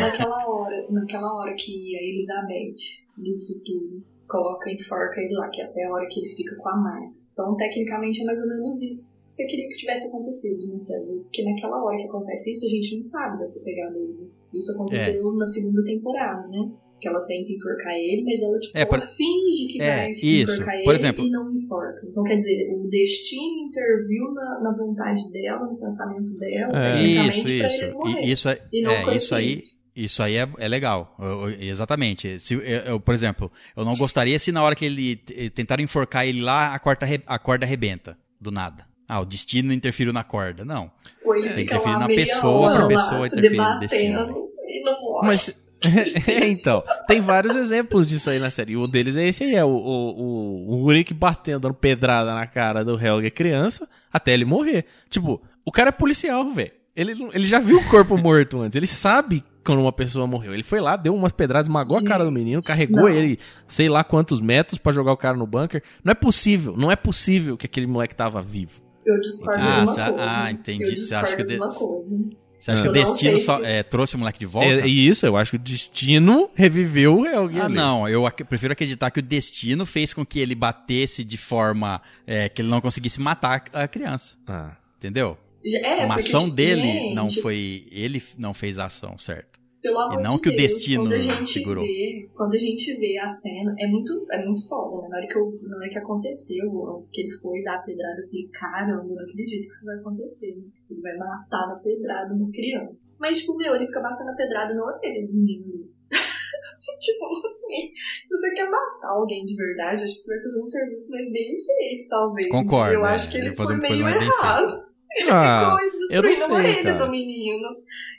hora, naquela hora que a Elizabeth disso tudo coloca enforca ele lá, que é até a hora que ele fica com a marca. Então, tecnicamente, é mais ou menos isso que você queria que tivesse acontecido, né, César? Porque naquela hora que acontece isso, a gente não sabe dessa pegada dele. Isso aconteceu É. na segunda temporada, né? Que ela tenta enforcar ele, mas ela, tipo, É, ela por- finge que É, vai isso. enforcar Por ele exemplo- e não enforca. Então, quer dizer, o destino interviu na, na vontade dela, no pensamento dela, É. tecnicamente, Isso, pra isso. ele morrer. E, isso é, E não é, isso aí. Isso. Aí é, é legal, Eu- eu- exatamente. Se, eu, eu, por exemplo, eu não gostaria se na hora que ele eh, tentaram enforcar ele lá, a corda, a corda arrebenta, do nada. Ah, o destino interferiu na corda. Não. Ele Tem que fica interferir na pessoa hora pra pessoa interferir no destino, debatendo não morre. Mas. então, tem vários exemplos disso aí na série. Um deles é esse aí, é o, o, o, o Uric batendo, dando pedrada na cara do Helga criança, até ele morrer. Tipo, o cara é policial, velho. Ele, ele já viu o corpo morto antes, ele sabe quando uma pessoa morreu. Ele foi lá, deu umas pedradas, esmagou a cara do menino, carregou Não. ele sei lá quantos metros pra jogar o cara no bunker. Não é possível, não é possível que aquele moleque tava vivo. Eu discordo Ah, de uma já- coisa. ah, entendi. Você acha que de uma coisa. Você acha que o destino sei só, se- eh, trouxe o moleque de volta? É, e isso, eu acho que o destino reviveu Helga. Ah, ali. não. Eu ac- prefiro acreditar que o destino fez com que ele batesse de forma eh, que ele não conseguisse matar a criança. Ah. Entendeu? É, Uma ação tipo, dele gente, não foi. Ele não fez a ação, certo? Pelo amor e não de que o Deus, destino quando a gente segurou. Vê, quando a gente vê a cena, é muito, é muito foda, né? Na hora, que eu, na hora que aconteceu, antes que ele foi dar a pedrada, eu falei, caramba, eu não acredito que isso vai acontecer. Né? Ele vai matar na pedrada uma criança. Mas, tipo, meu, ele fica batendo a pedrada na orelha do menino. tipo, assim, se você quer matar alguém de verdade, acho que você vai fazer um serviço mais bem feito, talvez. Concordo, Eu é, acho que ele foi meio errado. Ele Ah, ficou destruindo a orelha cara. do menino.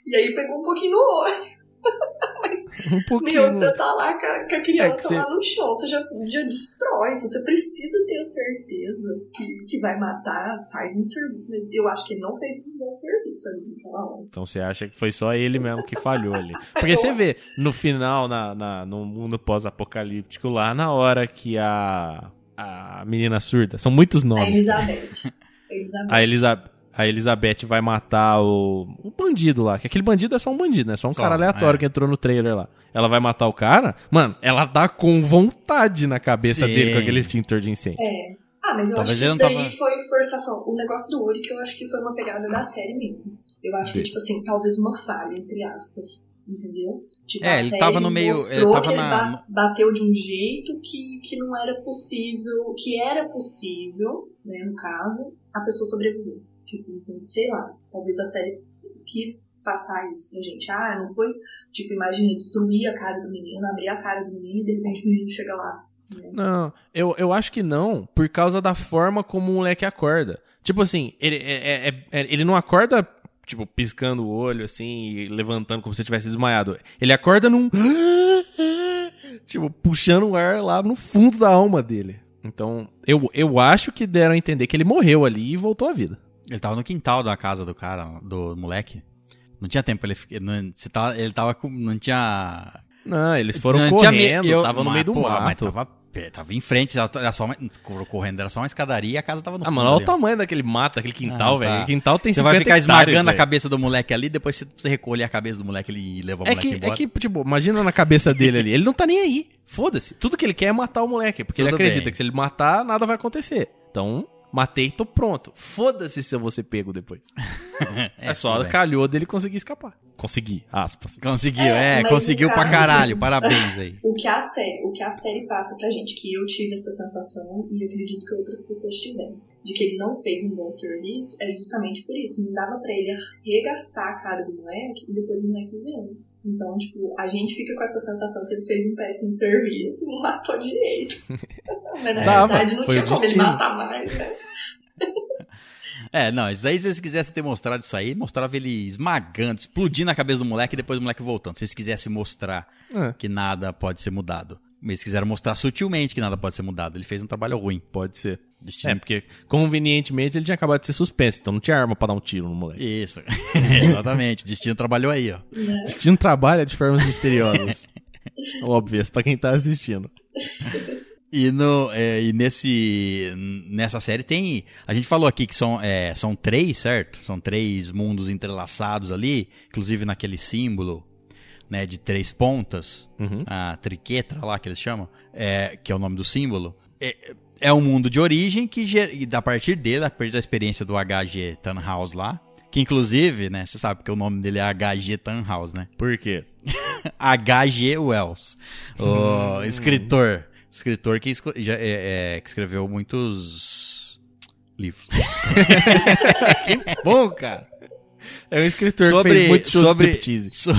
E aí pegou um pouquinho no olho. Um pouquinho. Meu, você tá lá com a, com a criança É você- lá no chão, você já, já destrói. Se você precisa ter a certeza que, que vai matar, faz um serviço. Mas Eu acho que ele não fez um bom serviço ali naquela hora. Então você acha que foi só ele mesmo que falhou ali. Porque você vê, no final, na, na- no mundo pós-apocalíptico, lá na hora que a, a menina surda, são muitos A nomes. Elizabeth. A Elizabeth. A, Elizabeth vai matar o, o bandido lá. Que aquele bandido é só um bandido, né? Só um Só, cara aleatório é. que entrou no trailer lá. Ela vai matar o cara, mano, ela dá com vontade na cabeça Sim. dele com aquele extintor de incêndio. É. Ah, mas eu Talvez acho que isso daí tava- foi forçação. O negócio do Uri que eu acho que foi uma pegada da série mesmo. Eu acho que, tipo assim, talvez uma falha, entre aspas. Entendeu? Tipo, É, a ele série tava no meio- mostrou ele tava que na- ele ba- bateu de um jeito que, que não era possível, que era possível, né, no caso, a pessoa sobreviver. Então, sei lá, talvez a série quis passar isso pra gente. Ah, não foi, tipo, imagina, destruir a cara do menino, abrir a cara do menino e de repente o menino chega lá. né? Não, eu, eu acho que não, por causa da forma como o moleque acorda. Tipo assim, ele, é- é- é- ele não acorda, tipo, piscando o olho, assim, e levantando como se tivesse desmaiado. Ele acorda num. Tipo, puxando o ar lá no fundo da alma dele. Então, eu, eu acho que deram a entender que ele morreu ali e voltou à vida. Ele tava no quintal da casa do cara, do moleque. Não tinha tempo pra ele ficar. Não, você tava, ele tava com. Não tinha. Não, eles foram não tinha correndo, eu- tava no mas, meio do porra, Mas mato. tava, pé, tava em frente, era só uma, correndo, era só uma escadaria e a casa tava no Ah, fundo. mano, olha o tamanho daquele mato, aquele quintal, Ah, velho. tá. Quintal tem Você vai 50 ficar hectares, esmagando a cabeça do moleque ali, depois você- você recolher a cabeça do moleque ali e levar o É moleque que, é embora. que, tipo, imagina na cabeça dele ali. Ele não tá nem aí. Foda-se. Tudo que ele quer é matar o moleque. Porque ele Tudo acredita bem. que se ele matar, nada vai acontecer. Então, matei, tô pronto. Foda-se se eu vou ser pego depois. É, só tudo bem. calhou dele conseguir escapar. Consegui, aspas. Conseguiu, É, é, conseguiu no pra caso- caralho. Parabéns aí. O que a série, o que a série passa pra gente, que eu tive essa sensação e acredito que outras pessoas tiveram, de que ele não fez um bom serviço, é justamente por isso. Não dava pra ele arregaçar a cara do moleque e depois o moleque vendo. Então, tipo, a gente fica com essa sensação que ele fez um péssimo serviço e não matou direito. Mas na Dava, verdade não foi tinha como ele matar mais, né? É, não, isso aí, se eles quisessem ter mostrado isso aí, mostrava ele esmagando, explodindo a cabeça do moleque e depois o moleque voltando. Se eles quisessem mostrar É, que nada pode ser mudado. Eles quiseram mostrar sutilmente que nada pode ser mudado. Ele fez um trabalho ruim. pode ser. Destino- É, porque convenientemente ele tinha acabado de ser suspenso, então não tinha arma pra dar um tiro no moleque. Isso. Exatamente. O Destino trabalhou aí, ó. Destino trabalha de formas misteriosas. Óbvias pra quem tá assistindo. E, no, é, e nesse, nessa série tem. A gente falou aqui que são, é, são três, certo? São três mundos entrelaçados ali, inclusive naquele símbolo né, de três pontas, Uhum. a triquetra lá que eles chamam, é, que é o nome do símbolo. É, é um mundo de origem que, a partir dele, a partir da experiência do HG Tannhaus lá, que inclusive, né, você sabe que o nome dele é HG Tannhaus, né? Por quê? H.G. Wells, o escritor. Escritor que, já, é- é, que escreveu muitos livros. Bom, cara. É um escritor que Sobre- fez muito show sobre-. So-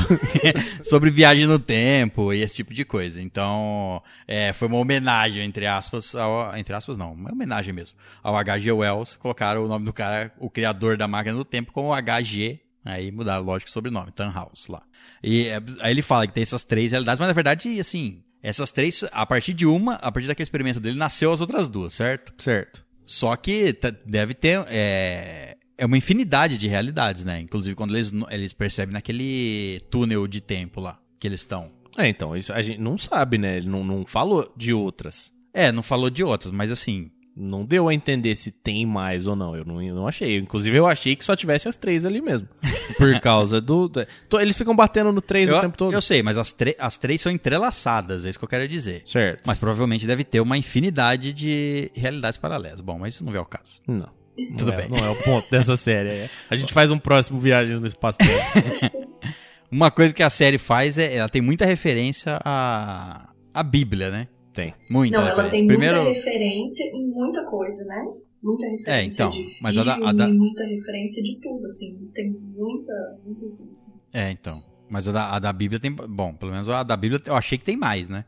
sobre viagem no tempo e esse tipo de coisa. Então, é, foi uma homenagem, entre aspas, ao, entre aspas não, uma homenagem mesmo, ao H.G. Wells. Colocaram o nome do cara, o criador da máquina do tempo, como H.G. Aí mudaram, lógico, o sobrenome, Tannhaus lá. E é, aí ele fala que tem essas três realidades, mas na verdade, assim, essas três, a partir de uma, a partir daquele experimento dele, nasceu as outras duas, certo? Certo. Só que tá- deve ter. É, é uma infinidade de realidades, né? Inclusive quando eles, eles percebem naquele túnel de tempo lá que eles estão. É, então, isso a gente não sabe, né? Ele não, não falou de outras. É, não falou de outras, mas assim. Não deu a entender se tem mais ou não. Eu não, não achei. Inclusive, eu achei que só tivesse as três ali mesmo. Por causa do. do- to- eles ficam batendo no três Eu, o tempo todo. eu sei, mas as, as três são entrelaçadas, é isso que eu quero dizer. Certo. Mas provavelmente deve ter uma infinidade de realidades paralelas. Bom, mas isso não é o caso. Não. Não Tudo é, bem. Não é o ponto dessa série. é. A gente faz um próximo Viagens no Espaço-Tempo. Uma coisa que a série faz é. Ela tem muita referência à, à Bíblia, né? Tem. Muita Não, ela referência. tem Primeiro. muita referência em muita coisa, né? Muita referência É, então, de mas a filme, da- a da- muita referência de tudo, assim. Tem muita, muita referência. É, então. Mas a da, a da Bíblia tem. Bom, pelo menos a da Bíblia eu achei que tem mais, né?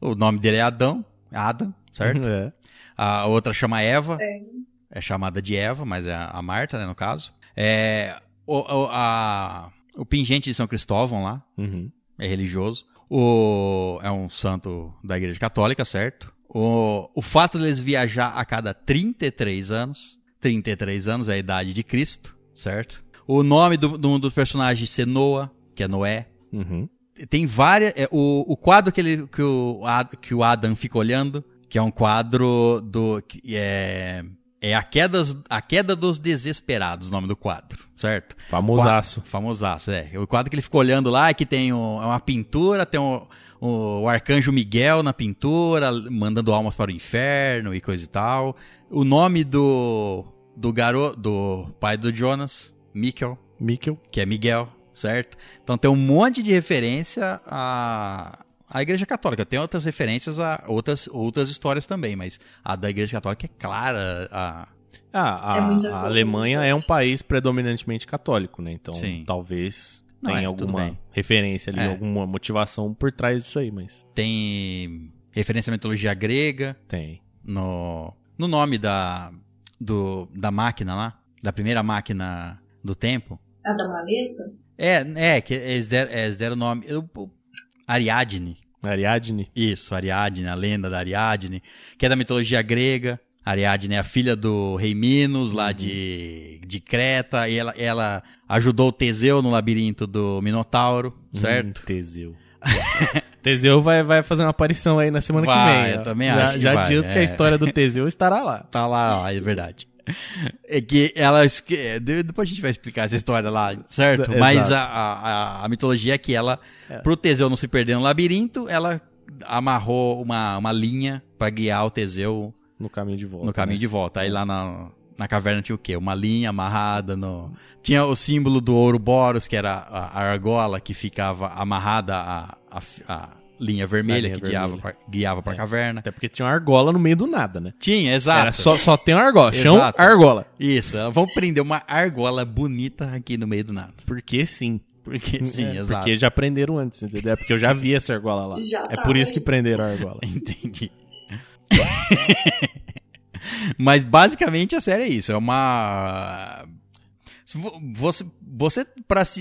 O nome dele é Adão. Adam, certo? É. A outra chama Eva. É. É chamada de Eva, mas é a Marta, né, no caso. É. O, o, a, o pingente de São Cristóvão lá, Uhum. é religioso. O, é um santo da Igreja Católica, certo? O, o fato deles viajar a cada 33 anos, 33 anos é a idade de Cristo, certo? O nome do, do, do personagem ser Noah, que é Noé. Uhum. Tem várias. é, o, o quadro que, ele, que, o, que o Adam fica olhando, que é um quadro do. que é, é a, queda, a Queda dos Desesperados, o nome do quadro, certo? Famosaço. Famosaço, é. O quadro que ele ficou olhando lá, que tem é uma pintura, tem o, o arcanjo Miguel na pintura, mandando almas para o inferno e coisa e tal. O nome do, do garoto, do pai do Jonas, Mikkel, Mikkel. que é Miguel, certo? Então tem um monte de referência à, à Igreja Católica. Tem outras referências a outras, outras histórias também, mas a da Igreja Católica é clara. A, Ah, a, É a. Alemanha é um país predominantemente católico, né? Então, Sim. talvez Não, tenha é, alguma referência ali, É. alguma motivação por trás disso aí, mas tem referência à mitologia grega tem. no, no nome da, do, da máquina lá, da primeira máquina do tempo. A da maleta? É, é, que eles deram, eles deram o nome. eu- Ariadne. Ariadne. Isso, Ariadne, a lenda da Ariadne, que é da mitologia grega. Ariadne é a filha do rei Minos, lá de, de Creta, e ela, ela ajudou o Teseu no labirinto do Minotauro, certo? Hum, Teseu. Teseu vai, vai fazer uma aparição aí na semana Vai, que vem. eu ó. também já, acho que Já vai, adianto que a é. história do Teseu estará lá. Tá lá, ó, é verdade. É que ela. esque- de- Depois a gente vai explicar essa história lá, certo? Exato. Mas a, a, a mitologia é que ela, É. pro Teseu não se perder no labirinto, ela amarrou uma, uma linha pra guiar o Teseu No caminho de volta. no caminho né? de volta. Aí lá na, na caverna tinha o quê? Uma linha amarrada no. Tinha o símbolo do Ouroboros, que era a, a argola que ficava amarrada à, à, à linha vermelha linha que guiava vermelha. pra, guiava pra É. caverna. Até porque tinha uma argola no meio do nada, né? Tinha, exato. Era só, só tem uma argola. Chão, Exato. argola. Isso, vamos prender uma argola bonita aqui no meio do nada. Porque sim. Porque sim, É, exato. Porque já prenderam antes, entendeu? É porque eu já vi essa argola lá. Já é por isso que prenderam a argola. Entendi. Mas basicamente a série é isso. É uma. Você, você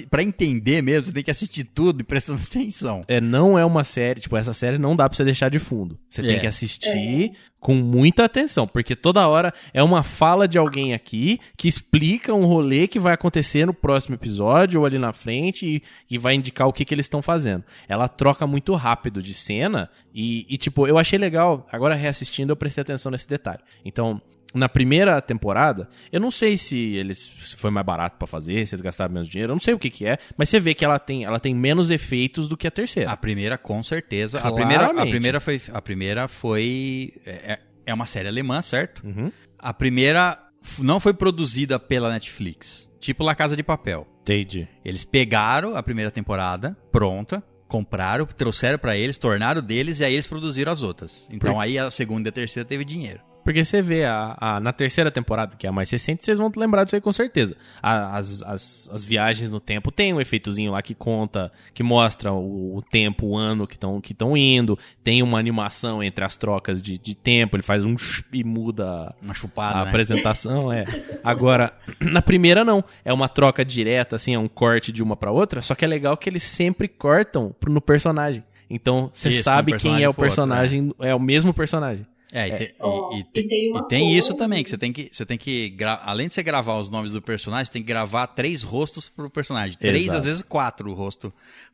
pra entender mesmo, você tem que assistir tudo e prestando atenção. É, não é uma série, tipo, essa série não dá pra você deixar de fundo. Você tem É. que assistir com muita atenção, porque toda hora é uma fala de alguém aqui que explica um rolê que vai acontecer no próximo episódio ou ali na frente e, e vai indicar o que, que eles estão fazendo. Ela troca muito rápido de cena e, e, tipo, eu achei legal, agora reassistindo eu prestei atenção nesse detalhe. Então, na primeira temporada, eu não sei se eles se foi mais barato pra fazer, se eles gastaram menos dinheiro, eu não sei o que que é, mas você vê que ela tem, ela tem menos efeitos do que a terceira. A primeira, com certeza. A Claramente. primeira, a primeira foi. A primeira foi. É, é uma série alemã, certo? Uhum. A primeira não foi produzida pela Netflix. Tipo La Casa de Papel. Entendi. Eles pegaram a primeira temporada, pronta, compraram, trouxeram pra eles, tornaram deles e aí eles produziram as outras. Então Por- aí a segunda e a terceira teve dinheiro. Porque você vê a, a- na terceira temporada, que é a mais recente, vocês vão lembrar disso aí com certeza. A- as, as, as viagens no tempo tem um efeitozinho lá que conta, que mostra o, o tempo, o ano que estão que tão indo. Tem uma animação entre as trocas de, de tempo, ele faz um e muda Uma a chupada, né? apresentação, é. Agora, na primeira não. É uma troca direta, assim, é um corte de uma pra outra. Só que é legal que eles sempre cortam no personagem. Então, você sabe quem é o personagem pro personagem, é o mesmo personagem. É, e, te- Ó, e- e e te- tem e tem isso também, que você tem que, você tem que gra- além de você gravar os nomes do personagem, você tem que gravar três rostos pro personagem. Três, Exato. às vezes quatro rostos,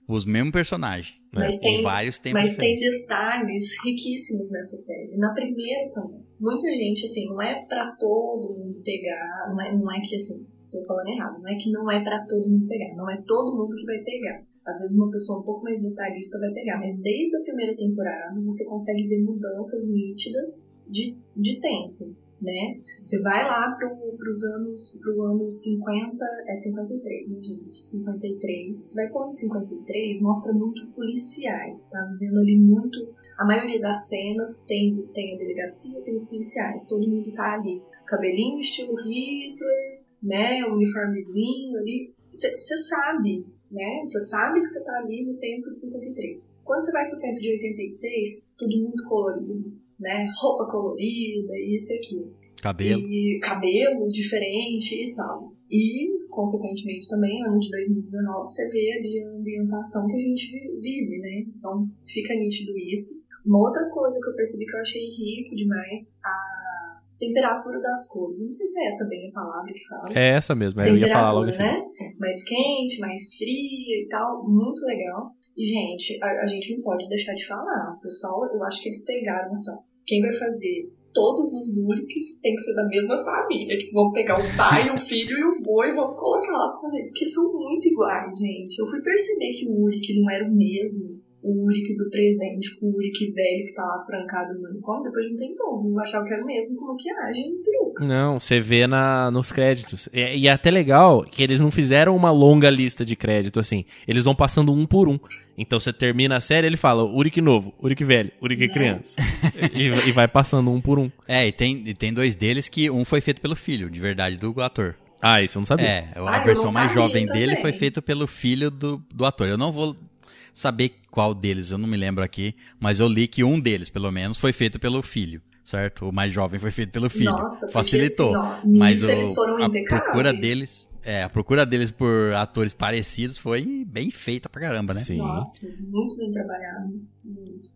os mesmos personagens. Mas E tem- vários tempos Mas tem detalhes riquíssimos nessa série. Na primeira também. Muita gente, assim, não é pra todo mundo pegar. Não é, não é que, assim, tô falando errado. Não é que não é pra todo mundo pegar. Não é todo mundo que vai pegar. Às vezes uma pessoa um pouco mais detalhista vai pegar. Mas desde a primeira temporada você consegue ver mudanças nítidas de, de tempo. Né? Você vai lá pro, pros anos, pro ano 50, é 53, né, gente? 53. Você vai pro ano 53, mostra muito policiais, tá vendo ali muito. A maioria das cenas tem, tem a delegacia, tem os policiais, todo mundo tá ali. Cabelinho estilo Hitler, né? Uniformezinho ali. Você sabe, né? Você sabe que você tá ali no tempo de 53. Quando você vai pro tempo de 86, tudo muito colorido, né? Roupa colorida, isso e aquilo. Cabelo. E cabelo diferente e tal. E, consequentemente, também, ano de 2019, você vê ali a ambientação que a gente vi- vive, né? Então, fica nítido isso. Uma outra coisa que eu percebi que eu achei rico demais, a temperatura das cores. Não sei se é essa bem a palavra que fala. É essa mesmo, eu ia falar logo assim. Né? Mais quente, mais fria e tal. Muito legal. E, gente, a, a gente não pode deixar de falar. Pessoal, eu acho que eles pegaram só. Quem vai fazer todos os Uriks tem que ser da mesma família. Que vão pegar o pai, o filho e o boi e vão colocar lá pra ver. Porque são muito iguais, gente. Eu fui perceber que o Urik não era o mesmo. O Urik do presente com o Urik velho que tá lá trancado no manicômio. Depois não tem como. Eu achava que era o mesmo com maquiagem e peruca. Não, você vê na, nos créditos. E, e é até legal que eles não fizeram uma longa lista de crédito, assim. Eles vão passando um por um. Então você termina a série ele fala Uric novo, Uric velho, Uric criança. e, e vai passando um por um. É, e tem, e tem dois deles que um foi feito pelo filho, de verdade, do ator. Ah, isso eu não sabia. É, a Ah, versão não mais jovem dele também. foi feita pelo filho do, do ator. Eu não vou saber qual deles, eu não me lembro aqui, mas eu li que um deles, pelo menos, foi feito pelo filho, certo? O mais jovem foi feito pelo filho. Nossa, Facilitou. assim, ó, mas foram a procura deles, é, a procura deles por atores parecidos foi bem feita pra caramba, né? Sim. Nossa, muito bem trabalhado.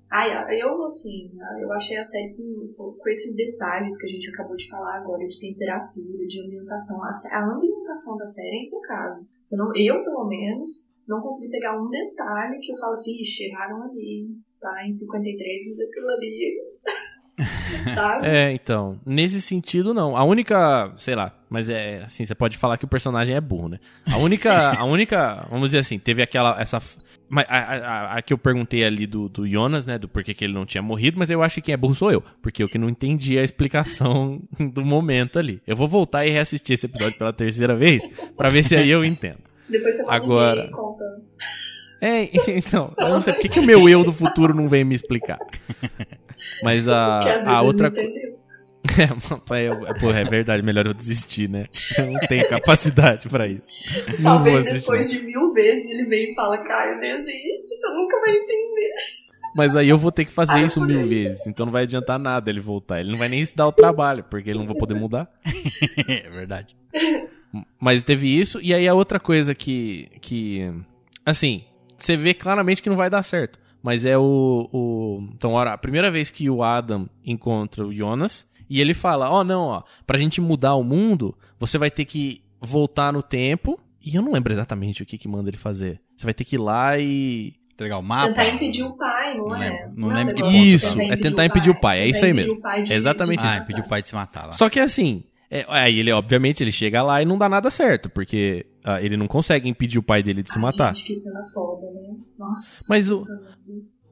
Ai, eu, assim, eu achei a série com, com esses detalhes que a gente acabou de falar agora, de temperatura, de ambientação. A, a ambientação da série é impecável. Você não, eu, pelo menos, não consegui pegar um detalhe que eu falo assim, "Ixi, erraram ali, tá? Em 53, mas aquilo ali sabe? É, então, nesse sentido não. A única, sei lá, mas é assim, você pode falar que o personagem é burro, né? A única, a única, vamos dizer assim, teve aquela essa a, a, a que eu perguntei ali do, do Jonas, né, do porquê que ele não tinha morrido, mas eu acho que quem é burro sou eu, porque eu que não entendi a explicação do momento ali. Eu vou voltar e reassistir esse episódio pela terceira vez pra ver se aí eu entendo. Depois você Agora- e conta. É, então, eu não sei por que, que o meu eu do futuro não vem me explicar. Mas a, a ele outra entendeu. É, é, porra, é verdade, melhor eu desistir, né? Eu não tenho capacidade pra isso. Não vou Talvez depois de mil vezes ele vem e fala, Caio, desiste, você nunca vai entender. Mas aí eu vou ter que fazer Ah, isso mil aí. vezes. Então não vai adiantar nada ele voltar. Ele não vai nem se dar o trabalho, porque ele não vai poder mudar. É verdade. Mas teve isso. E aí a outra coisa que. que assim, você vê claramente que não vai dar certo. Mas é o. o então, ora, a primeira vez que o Adam encontra o Jonas. E ele fala: Ó, não, ó, pra gente mudar o mundo, você vai ter que voltar no tempo. E eu não lembro exatamente o que, que manda ele fazer. Você vai ter que ir lá e. Entregar o mapa. Tentar impedir o pai, não, Não é? lembro- não é um lembro que negócio ponto de Isso, é tentar impedir o pai, é Tentar isso aí impedir mesmo. o pai de- É exatamente de Ah, se impediu o pai de se matar lá. Só que assim, é, aí ele obviamente ele chega lá e não dá nada certo, porque ah, ele não consegue impedir o pai dele de se matar. Gente, que cena foda, né? Nossa. Mas o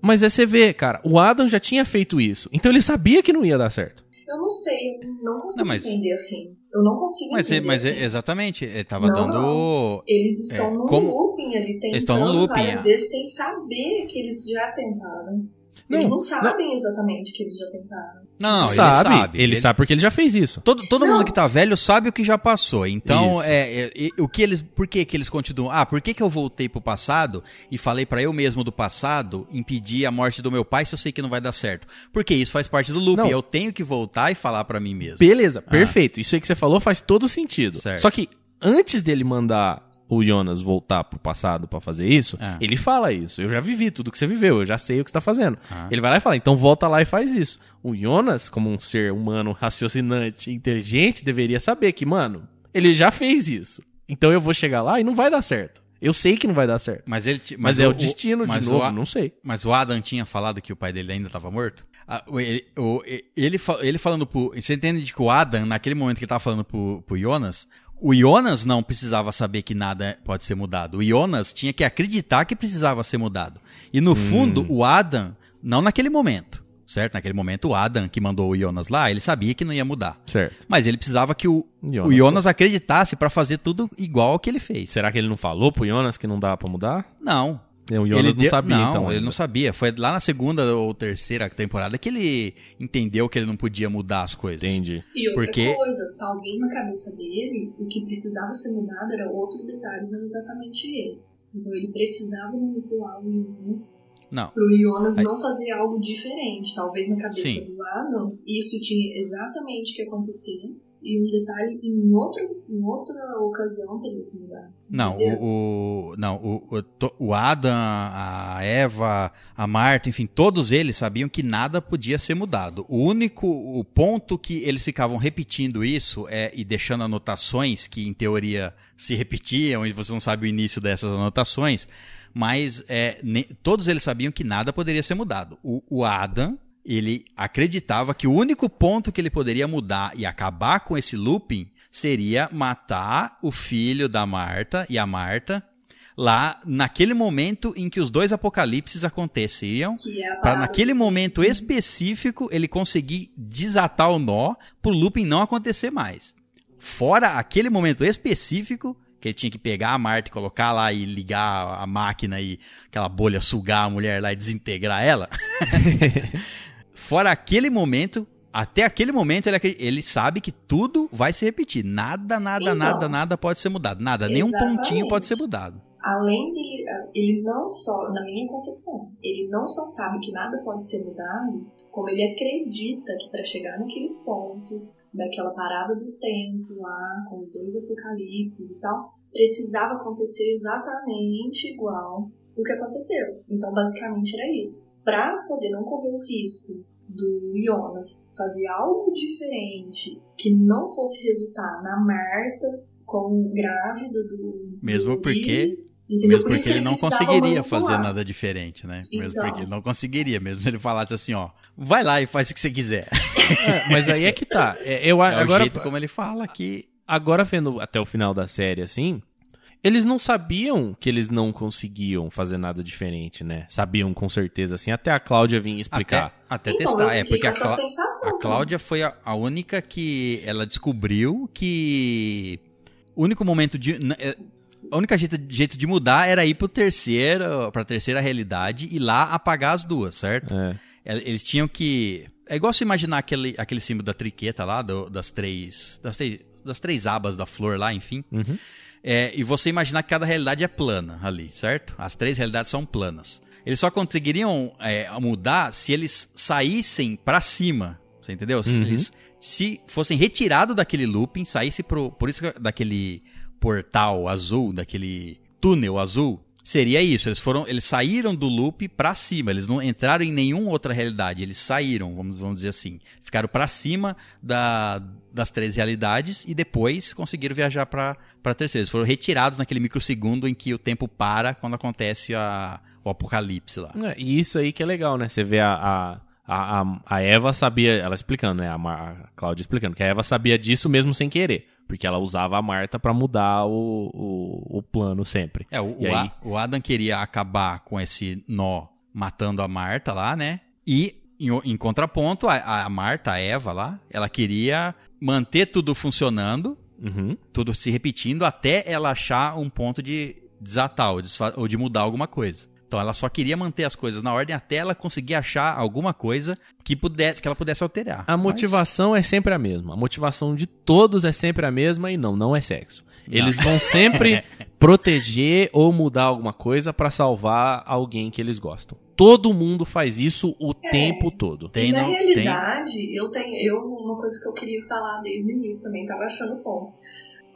mas é você vê, cara, o Adam já tinha feito isso, então ele sabia que não ia dar certo. Eu não sei, eu não consigo Não, mas- entender assim. Eu não consigo Mas, é- entender mas é- assim. exatamente, ele tava Não, dando. Eles estão É, num como- looping ali, tentando Eles estão num looping, várias é. vezes sem saber que eles já tentaram. Eles Não, não sabem exatamente que eles já tentaram. Não, não, sabe, ele sabe. ele sabe porque ele já fez isso. Todo, todo Não. mundo que tá velho sabe o que já passou. Então, é, é, e- o que eles, por que que eles continuam? Ah, por que que eu voltei pro passado e falei pra eu mesmo do passado impedir a morte do meu pai se eu sei que não vai dar certo? Porque isso faz parte do loop. Não. Eu tenho que voltar e falar pra mim mesmo. Beleza, perfeito. Isso aí que você falou faz todo sentido. Ah. Certo. Só que antes dele mandar o Jonas voltar pro passado pra fazer isso, Ah. ele fala isso. Eu já vivi tudo que você viveu, eu já sei o que você tá fazendo. Ah. Ele vai lá e fala, então volta lá e faz isso. O Jonas, como um ser humano raciocinante, inteligente, deveria saber que, mano, ele já fez isso. Então eu vou chegar lá e não vai dar certo. Eu sei que não vai dar certo. Mas ele, ti- Mas, é o, o- destino, mas de novo, não sei. Mas o Adam tinha falado que o pai dele ainda estava morto? Ah, ele, ele, ele falando pro. Você entende de que o Adam, naquele momento que ele tava falando pro, pro Jonas, o Jonas não precisava saber que nada pode ser mudado. O Jonas tinha que acreditar que precisava ser mudado. E no fundo, o Adam, não naquele momento, certo? Naquele momento, o Adam que mandou o Jonas lá, ele sabia que não ia mudar. Certo. Mas ele precisava que o, Jonas o Jonas acreditasse pra fazer tudo igual ao que ele fez. Será que ele não falou pro Jonas que não dá pra mudar? Não, O Jonas ele não deu- sabia, não, então. ele ainda. não sabia. Foi lá na segunda ou terceira temporada que ele entendeu que ele não podia mudar as coisas. Entendi. E outra Porque- coisa, talvez na cabeça dele, o que precisava ser mudado era outro detalhe, não exatamente esse. Então ele precisava manipular o Jonas Não. pro Jonas não fazer algo diferente. Talvez na cabeça Sim. do Adam, isso tinha exatamente o que acontecia. E um detalhe, em, outro, em outra ocasião, teria que mudar. Não, o, o- não o, o Adam, a Eva, a Marta, enfim, todos eles sabiam que nada podia ser mudado. O único o ponto que eles ficavam repetindo isso é, e deixando anotações que, em teoria, se repetiam e você não sabe o início dessas anotações, mas é, ne- todos eles sabiam que nada poderia ser mudado. O, o Adam, ele acreditava que o único ponto que ele poderia mudar e acabar com esse looping seria matar o filho da Marta e a Marta lá naquele momento em que os dois apocalipses aconteciam. É Para naquele momento específico ele conseguir desatar o nó pro looping não acontecer mais. Fora aquele momento específico que ele tinha que pegar a Marta e colocar lá e ligar a máquina e aquela bolha sugar a mulher lá e desintegrar ela. Fora aquele momento, até aquele momento ele, ele sabe que tudo vai se repetir. Nada, nada, Então. nada, nada pode ser mudado. Nada, nenhum Exatamente. pontinho pode ser mudado. além dele, ele não só, na minha concepção, ele não só sabe que nada pode ser mudado, como ele acredita que para chegar naquele ponto, daquela parada do tempo lá, com os dois apocalipses e tal, precisava acontecer exatamente igual o que aconteceu. Então, basicamente era isso. Para poder não correr o risco do Jonas fazer algo diferente que não fosse resultar na Marta como grávida do Mesmo do porque- Entendeu? Mesmo Por porque que ele não conseguiria fazer nada diferente, né? Mesmo Então. porque ele não conseguiria, mesmo se ele falasse assim, ó, vai lá e faz o que você quiser. É, mas aí é que tá. É, eu, a- É agora, o jeito como ele fala que agora vendo até o final da série, assim, eles não sabiam que eles não conseguiam fazer nada diferente, né? Sabiam com certeza, assim. Até a Cláudia vinha explicar. até, até Então, testar, é porque a, Clá- sensação. a Cláudia foi a, a única que ela descobriu que o único momento de é, a única jeito, jeito de mudar era ir pro terceiro, pra terceira realidade e lá apagar as duas, certo? É. El- Eles tinham que. É igual você imaginar aquele, aquele símbolo da triqueta lá, do- das três. Das três, das três abas da flor lá, enfim. Uhum. É, e você imaginar que cada realidade é plana ali, certo? As três realidades são planas. Eles só conseguiriam é, mudar se eles saíssem pra cima, você entendeu? Se Uhum. eles se fossem retirados daquele looping, saísse pro, por isso que daquele portal azul, daquele túnel azul, seria isso. Eles foram, eles saíram do loop pra cima. Eles não entraram em nenhuma outra realidade. Eles saíram, vamos, vamos dizer assim, ficaram pra cima da, das três realidades e depois conseguiram viajar pra para terceira. Eles foram retirados naquele microsegundo em que o tempo para quando acontece a, o apocalipse lá. É, e isso aí que é legal, né? Você vê a, a, a, a- a Eva sabia, ela explicando, né? A, Mar- a Cláudia explicando, que a Eva sabia disso mesmo sem querer. Porque ela usava a Marta pra mudar o, o, o plano sempre. É, o, o, aí? A- o Adam queria acabar com esse nó matando a Marta lá, né? E em, em contraponto, a, a Marta, a Eva lá, ela queria manter tudo funcionando, Uhum. tudo se repetindo, até ela achar um ponto de desatar ou, ou de mudar alguma coisa. Então ela só queria manter as coisas na ordem até ela conseguir achar alguma coisa que pudesse que ela pudesse alterar. A Mas- motivação é sempre a mesma. A motivação de todos é sempre a mesma e não, não é sexo. Eles vão sempre proteger ou mudar alguma coisa pra salvar alguém que eles gostam. Todo mundo faz isso o tempo todo. Tem, e na não- realidade, eu tenho eu, uma coisa que eu queria falar desde o início também, tava achando bom.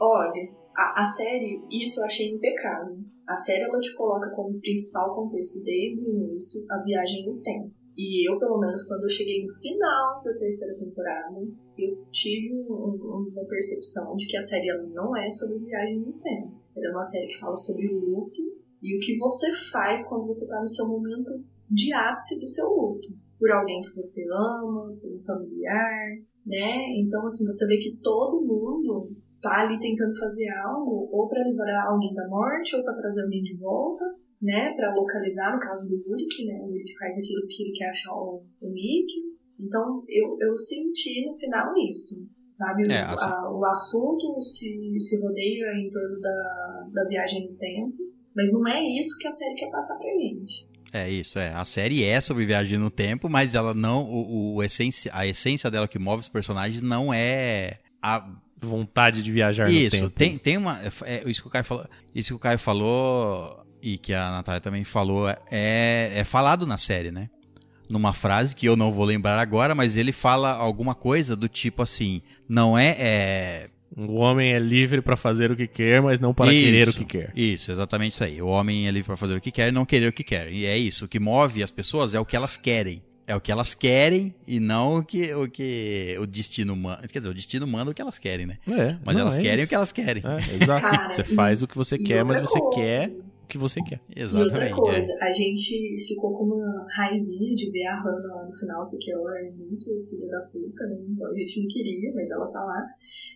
Olha, a, a série, isso eu achei impecável. A série ela te coloca como principal contexto desde o início a viagem no tempo. E eu, pelo menos, quando eu cheguei no final da terceira temporada, eu tive um- um- uma percepção de que a série ela não é sobre viagem no tempo. Ela é uma série que fala sobre o luto e o que você faz quando você tá no seu momento de ápice do seu luto. Por alguém que você ama, por um familiar, né? Então, assim, você vê que todo mundo tá ali tentando fazer algo ou para livrar alguém da morte ou para trazer alguém de volta, né? Para localizar, no caso do Ulrich, né? O Ulrich faz aquilo que ele quer achar o, o Mickey. Então, eu, eu senti no final isso. Sabe, É, o, assim- a- o assunto se, se rodeia em torno da, da viagem no tempo, mas não é isso que a série quer passar pra gente. É isso, é. A série é sobre viagem no tempo, mas ela não. O, o essência, a essência dela que move os personagens não é a. Vontade de viajar no Isso, tempo. tem, tem uma. É, isso, que o Caio falou, isso que o Caio falou e que a Natália também falou é, é falado na série, né? Numa frase que eu não vou lembrar agora, mas ele fala alguma coisa do tipo assim: não é. é O homem é livre pra fazer o que quer, mas não para querer o Isso, que quer. Isso, exatamente isso aí. O homem é livre para fazer o que quer e não querer o que quer. E é isso. O que move as pessoas é o que elas querem. É o que elas querem e não o que o, que o destino manda. Quer dizer, o destino manda o que elas querem, né? É, Mas não, elas é querem isso. o que elas querem. É, exato. Cara, você e- faz o que você quer, mas você coisa, quer o que você quer. E outra Exatamente. coisa, é. a gente ficou com uma raivinha de ver a Hannah lá no final, porque ela é muito filha da puta, né? Então a gente não queria, mas ela tá lá.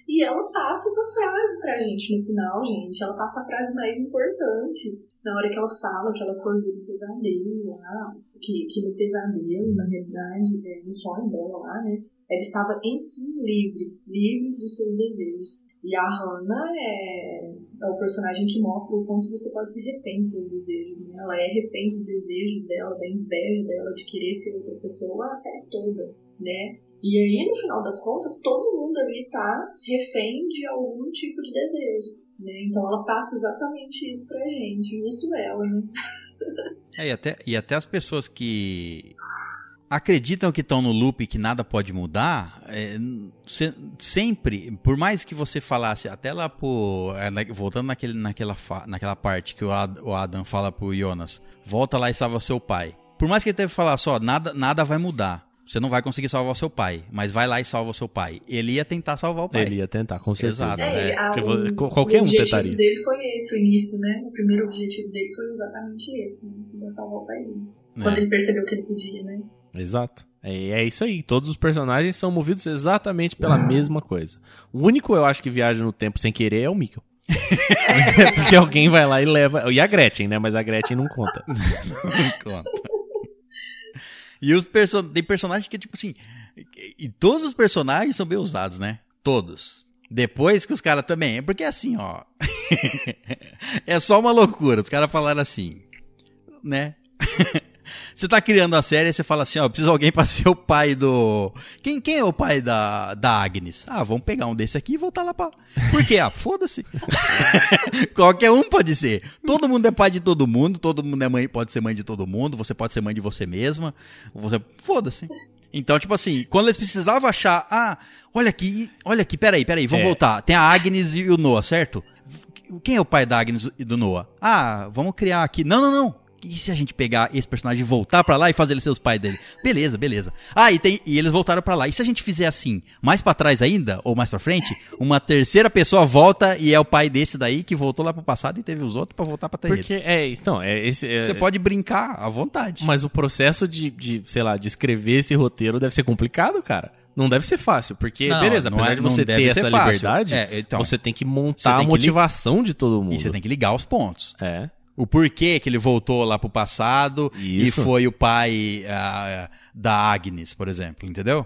E ela passa essa frase pra gente no final, gente. Ela passa a frase mais importante. Na hora que ela fala que ela acordou no pesadelo lá, que, que no pesadelo, na realidade, é, no sonho dela lá, né? Ela estava, enfim, livre, livre dos seus desejos. E a Hannah é, é o personagem que mostra o quanto você pode ser refém dos seus desejos. Né? Ela é refém dos desejos dela, da inveja dela, de querer ser outra pessoa a série toda, né? E aí, no final das contas, todo mundo ali tá refém de algum tipo de desejo. Né? Então ela passa exatamente isso pra gente, justo ela, né? É, e, até, e até as pessoas que acreditam que estão no loop e que nada pode mudar, é, se- sempre, por mais que você falasse, até lá pro. é, voltando naquele, naquela, naquela parte que o, Ad- o Adam fala pro Jonas, volta lá e salva seu pai. Por mais que ele teve que falar só, nada, nada vai mudar. Você não vai conseguir salvar o seu pai, mas vai lá e salva o seu pai. Ele ia tentar salvar o pai. Ele ia tentar, com certeza. Exato. É, É, a- porque o- vo- qualquer o um objetivo tentaria. dele foi esse, o início, né? O primeiro objetivo dele foi exatamente esse, né? Salvar o pai dele. né? Quando ele percebeu que ele podia, né? Exato. É, é isso aí. Todos os personagens são movidos exatamente pela mesma coisa. O único, eu acho, que viaja no tempo sem querer é o Mikkel. É porque alguém vai lá e leva. E a Gretchen, né? Mas a Gretchen não conta. Conta. E os perso tem personagens que, tipo assim. E todos os personagens são bem usados, né? Todos. Depois que os caras também. Porque assim, ó. é só uma loucura. Os caras falaram assim. Né? Você tá criando a série e você fala assim, ó, precisa de alguém pra ser o pai do... Quem, quem é o pai da, da Agnes? Ah, vamos pegar um desse aqui e voltar lá pra... Por quê? Ah, foda-se. Qualquer um pode ser. Todo mundo é pai de todo mundo, todo mundo é mãe, pode ser mãe de todo mundo, você pode ser mãe de você mesma. Você... Foda-se. Então, tipo assim, quando eles precisavam achar, ah, olha aqui, olha aqui, peraí, peraí, vamos É. voltar. Tem a Agnes e o Noah, certo? Quem é o pai da Agnes e do Noah? Ah, vamos criar aqui. Não, não, não. E se a gente pegar esse personagem e voltar pra lá e fazer ele ser os pais dele? Beleza, beleza. Ah, e, tem, e eles voltaram pra lá. E se a gente fizer assim, mais pra trás ainda, ou mais pra frente, uma terceira pessoa volta e é o pai desse daí que voltou lá pro passado e teve os outros pra voltar pra ter ele. Porque é isso. Não, é esse. é- Você pode brincar à vontade. Mas o processo de, de, sei lá, de escrever esse roteiro deve ser complicado, cara. Não deve ser fácil, porque, Não, beleza, apesar é- de você ter essa fácil. liberdade, É, então, você tem que montar tem a que li- motivação de todo mundo. E você tem que ligar os pontos. É. O porquê que ele voltou lá pro passado Isso. e foi o pai ah, da Agnes, por exemplo, entendeu?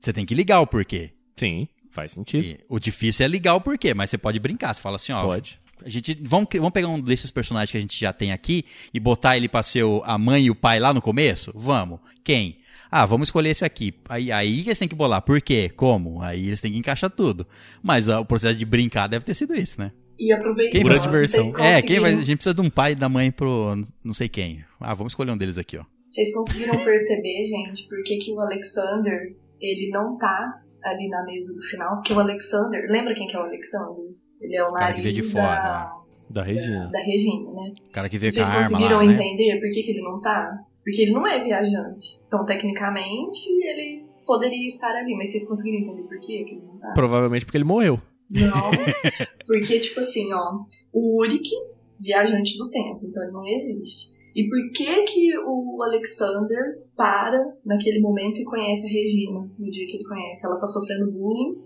Você tem que ligar o porquê. Sim, faz sentido. E o difícil é ligar o porquê, mas você pode brincar. Você fala assim, ó. Pode. A gente, vamos, vamos pegar um desses personagens que a gente já tem aqui e botar ele pra ser o- a mãe e o pai lá no começo? Vamos. Quem? Ah, vamos escolher esse aqui. Aí, aí eles têm que bolar. Por quê? Como? Aí eles têm que encaixar tudo. Mas ah, o processo de brincar deve ter sido isso, né? E aproveitando, Quem vai- diversão. É, quem vai, a gente precisa de um pai e da mãe pro não sei quem. Ah, vamos escolher um deles aqui, ó. Vocês conseguiram perceber, gente, por que, que o Alexander, ele não tá ali na mesa do final? Porque o Alexander, lembra quem que é o Alexander? Ele é o cara que veio de fora, da. Da Regina. da Regina, né? O cara que veio com Vocês a arma conseguiram lá, né? entender por que, que ele não tá? Porque ele não é viajante. Então, tecnicamente, ele poderia estar ali, mas vocês conseguiram entender por que, que ele não tá? Provavelmente porque ele morreu. Não, porque, tipo assim, ó, o Uric, viajante do tempo, então ele não existe. E por que que o Alexander para naquele momento e conhece a Regina, no dia que ele conhece? Ela tá sofrendo bullying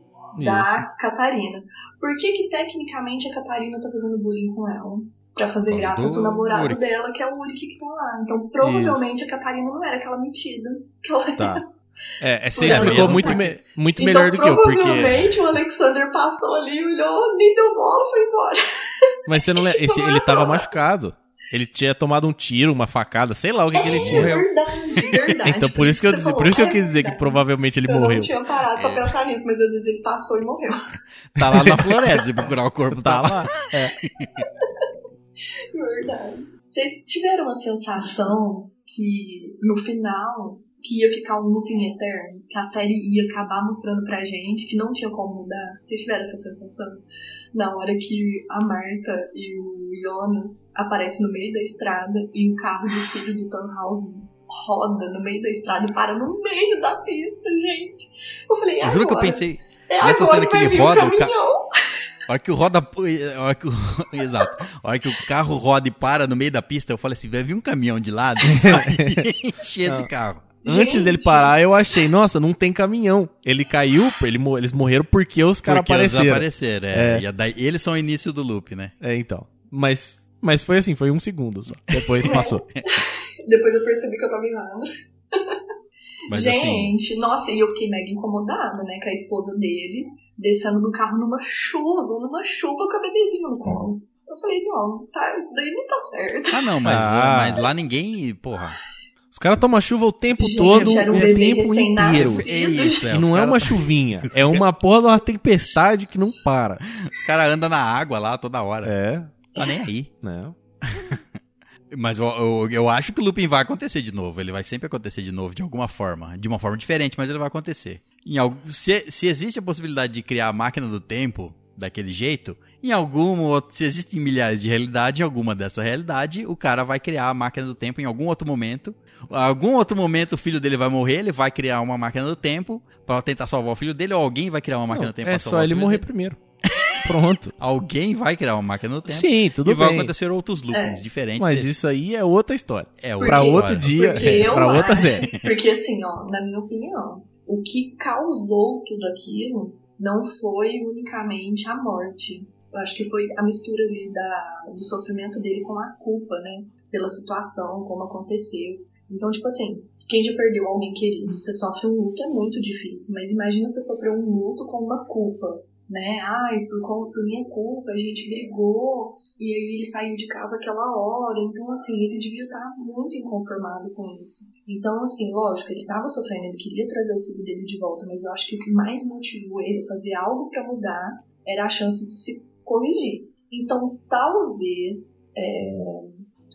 da Catarina. Por que que, tecnicamente, a Catarina tá fazendo bullying com ela? Pra fazer graça do pro namorado Uric. dela, que é o Uric que tá lá. Então, provavelmente, a Catarina não era aquela metida. Que ela Tá. É, é, você Não, explicou mesmo muito, me- muito então, melhor do que eu, porque. provavelmente o Alexander passou ali, olhou, nem deu bola, foi embora. Mas você não lembra. Tipo, Esse, não ele é tava machucado. Ele tinha tomado um tiro, uma facada, sei lá o que, que ele tinha. Morreu. É verdade, verdade. Então por isso que eu, disse- por falou, isso que eu é quis dizer que provavelmente ele Eu morreu. não tinha parado pra É. pensar nisso, mas às vezes ele passou e morreu. Tá lá na floresta, se procurar o corpo, tá Tá lá. lá. Verdade. Vocês tiveram a sensação que no final que ia ficar um looping eterno? Que a série ia acabar mostrando pra gente que não tinha como mudar? Vocês tiveram essa sensação? Na hora que a Marta e o Jonas aparecem no meio da estrada e o carro do filho do Tannhaus roda no meio da estrada e para no meio da pista, gente. Eu falei, Eu juro que eu pensei, é nessa agora cena que ele roda, o ca- caminhão. a hora que o roda, a hora que o, exato, a hora que o carro roda e para no meio da pista, eu falei assim, vai vir um caminhão de lado e encher esse carro. Antes dele parar, eu achei, nossa, não tem caminhão. Ele caiu, ele, mo- eles morreram porque os caras Porque eles apareceram. apareceram, é. É. E daí- eles são o início do loop, né? É, então. Mas, mas foi assim, foi um segundo só. Depois passou. Depois eu percebi que eu tava errada. Mas assim, Gente, nossa, e eu fiquei mega incomodada, né, com a esposa dele descendo do carro numa chuva, numa chuva com a bebezinha no colo. Eu falei, não, tá, isso daí não tá certo. ah não, mas, Ah. mas lá ninguém, porra, Os caras tomam chuva o tempo Gente, todo, um o bebê tempo inteiro. é isso, é, E não é uma chuvinha, é uma porra de uma tempestade que não para. Os caras andam na água lá toda hora. É, Tá nem aí. né? Mas eu, eu, eu acho que o looping vai acontecer de novo. Ele vai sempre acontecer de novo, de alguma forma. De uma forma diferente, mas ele vai acontecer. Em algu- se, se existe a possibilidade de criar a máquina do tempo daquele jeito, Em algum outro, se existem milhares de realidades, em alguma dessa realidade, o cara vai criar a máquina do tempo em algum outro momento. Algum outro momento o filho dele vai morrer, ele vai criar uma máquina do tempo pra tentar salvar o filho dele, ou alguém vai criar uma máquina Não, do tempo é pra só salvar o ele filho morrer dele. primeiro. Pronto. Alguém vai criar uma máquina do tempo. Sim, tudo e vai bem. acontecer outros loopings É. diferentes. Mas desse. isso aí é outra história. é Porque- Pra outra outro dia, Porque é, eu pra outra acho, série. Porque assim, ó, na minha opinião, o que causou tudo aquilo não foi unicamente a morte. Eu acho que foi a mistura ali da, do sofrimento dele com a culpa, né? Pela situação, como aconteceu. Então, tipo assim, quem já perdeu alguém querido, você sofre um luto, é muito difícil. Mas imagina você sofrer um luto com uma culpa, né? Ai, por, por minha culpa, a gente brigou, e aí ele saiu de casa aquela hora. Então, assim, ele devia estar muito inconformado com isso. Então, assim, lógico, ele estava sofrendo, ele queria trazer o filho dele de volta, mas eu acho que o que mais motivou ele a fazer algo para mudar era a chance de se corrigir. Então, talvez é,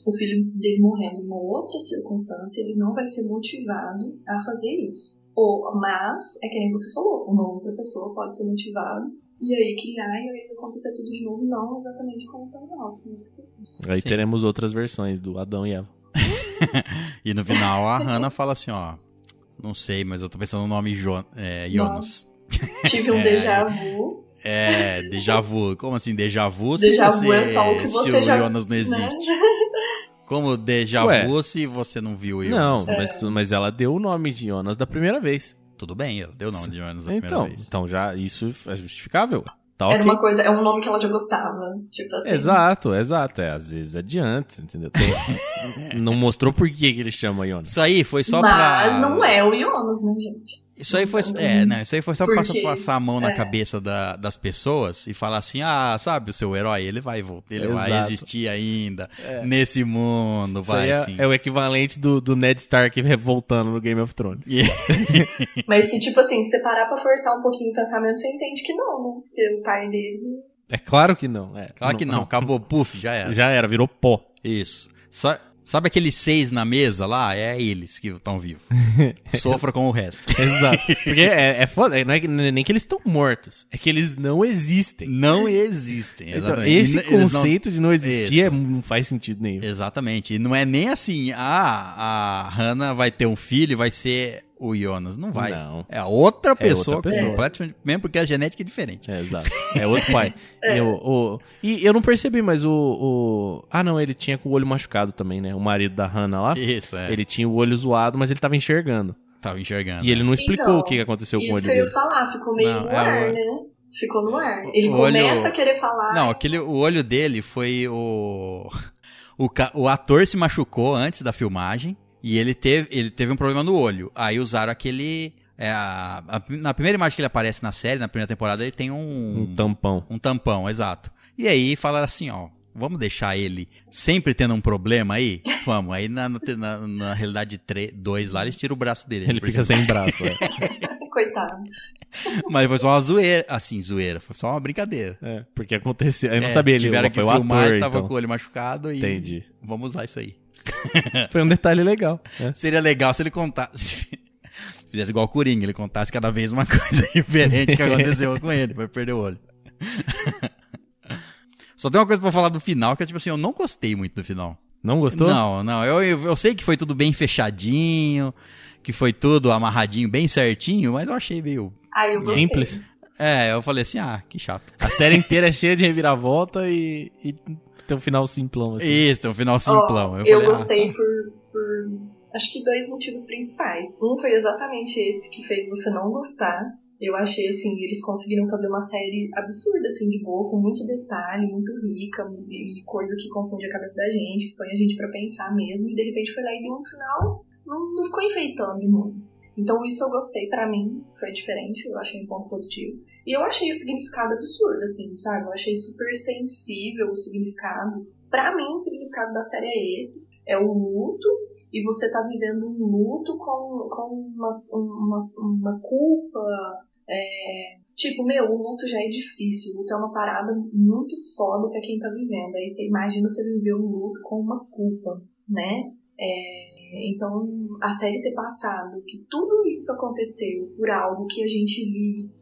o filho dele morrendo em uma outra circunstância, ele não vai ser motivado a fazer isso. Ou, mas, é que nem você falou, uma outra pessoa pode ser motivada e aí criar e aí acontecer tudo de novo, não exatamente como o Thanos, com outra pessoa. Aí Sim. teremos outras versões do Adão e Eva. E no final a Hannah fala assim, ó. Não sei, mas eu tô pensando no nome Jo- é, Jonas. Tive um É. déjà vu. É, déjà vu. Como assim, déjà vu? se Déjà você, vu é só o que se você o já- Jonas não né? existe. Como déjà Ué. vu se você não viu o Não, Jonas? mas, mas ela deu o nome de Jonas da primeira vez. Tudo bem, ela deu o nome de Jonas a primeira Então, vez. então já isso é justificável. Tá Era ok. uma coisa, é um nome que ela já gostava. Tipo assim. Exato, exato. É, às vezes é de antes, entendeu? Tem- não mostrou por que, que ele chama Jonas. Isso aí foi só Mas pra... não é o Jonas, né, gente? Isso aí foi, Não, é, não, isso aí foi só Porque- passar a mão na é. cabeça da- das pessoas e falar assim, ah, sabe, o seu herói, ele vai voltar, ele vai Exato. existir ainda nesse mundo, Isso vai aí é, sim. é o equivalente do, do Ned Stark revoltando no Game of Thrones. E- Mas se, tipo assim, se você parar pra forçar um pouquinho o pensamento, você entende que não, né? Porque o pai dele. É claro que não. É, Claro que não, acabou, puf, já era. Já era, virou pó. Isso. Sa- sabe aqueles seis na mesa lá? É eles que estão vivos. Sofra com o resto. Exato. Porque é, é foda, não é não é nem que eles estão mortos, é que eles não existem. Não existem. Então, exatamente. esse E eles não- conceito de não existir é- não faz sentido nenhum. Exatamente. E não é nem assim, ah, a Hannah vai ter um filho e vai ser o Jonas. Não vai. Não. É outra pessoa, outra pessoa. completamente, mesmo porque a genética é diferente. É, exato. É outro pai. Eu, o- e eu não percebi, mas o, o- Ah, não, ele tinha com o olho machucado também, né? O marido da Hannah lá. Isso, é. Ele tinha o olho zoado, mas ele tava enxergando. tava enxergando. E ele não explicou Então, o que aconteceu com o Isso olho que eu ia dele. falar, ficou meio Não, no é ar, o- né? Ficou no ar. Ele O olho- começa a querer falar. Não, aquele, o olho dele foi o. O, ca- o ator se machucou antes da filmagem e ele teve, ele teve um problema no olho. Aí usaram aquele. é, a- a- na primeira imagem que ele aparece na série, na primeira temporada, ele tem um. Um tampão. um tampão, exato. E aí falaram assim, ó. Vamos deixar ele sempre tendo um problema aí? Vamos. Aí na, na, na realidade 2 lá, eles tiram o braço dele. Ele fica sem braço, é. Coitado. Mas foi só uma zoeira. Assim, zoeira. Foi só uma brincadeira. É, porque aconteceu. Eu não É, sabia, ele tiveram foi que o filmar, ator, tava então. com o olho machucado e Entendi. vamos usar isso aí. Foi um detalhe legal. né? Seria legal se ele contasse. Fizesse igual o Coringa, ele contasse cada vez uma coisa diferente que aconteceu com ele, vai perder o olho. Só tem uma coisa pra falar do final, que é tipo assim, eu não gostei muito do final. Não gostou? Não, não, eu, eu, eu sei que foi tudo bem fechadinho, que foi tudo amarradinho, bem certinho, mas eu achei meio... Aí eu. Simples. É, eu falei assim, ah, que chato. A série inteira é cheia de reviravolta e, e tem um final simplão, assim. Isso, tem um final simplão. eu falei, ah, gostei por, por. Acho que dois motivos principais. Um foi exatamente esse que fez você não gostar. Eu achei assim, eles conseguiram fazer uma série absurda, assim, de boa, com muito detalhe, muito rica, e coisa que confunde a cabeça da gente, que põe a gente pra pensar mesmo, e de repente foi lá e deu um final, não, não ficou enfeitando muito. Então isso eu gostei, pra mim, foi diferente, eu achei um ponto positivo. E eu achei o significado absurdo, assim, sabe? Eu achei super sensível o significado. Pra mim, o significado da série é esse. É o luto, e você tá vivendo um luto com, com uma, uma, uma culpa. é, Tipo, meu, o luto já é difícil. O luto é uma parada muito foda pra quem tá vivendo. Aí você imagina você viver um luto com uma culpa, né? É, então, a série ter passado que tudo isso aconteceu por algo que a gente vive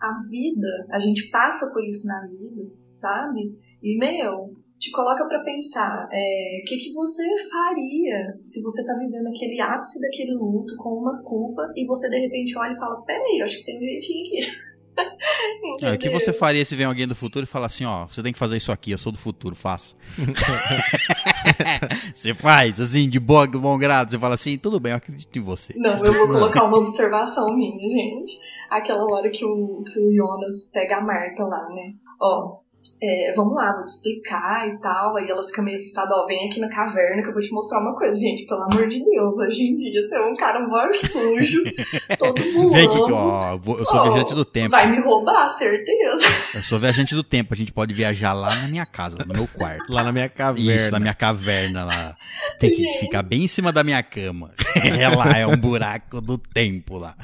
a vida, a gente passa por isso na vida, sabe? E, meu, te coloca pra pensar, o que, que você faria se você tá vivendo aquele ápice daquele luto com uma culpa e você de repente olha e fala, peraí, acho que tem um jeitinho aqui. É, o que você faria se vem alguém do futuro e fala assim, ó, você tem que fazer isso aqui, eu sou do futuro, faça. você faz, assim, de boa, de bom grado, você fala assim, tudo bem, eu acredito em você. Não, eu vou colocar uma observação minha, gente. Aquela hora que o, que o Jonas pega a Marta lá, né? Ó, é, vamos lá, vou te explicar e tal. Aí ela fica meio assustada, ó, vem aqui na caverna que eu vou te mostrar uma coisa, gente, pelo amor de Deus, hoje em dia você é um cara maior sujo, todo voando. Vem aqui, ó, eu sou Ó, viajante do tempo. Vai me roubar, certeza. Eu sou viajante do tempo, a gente pode viajar lá na minha casa, no meu quarto. Lá na minha caverna. Isso, na minha caverna lá. Tem que ficar bem em cima da minha cama. É lá, é um buraco do tempo lá.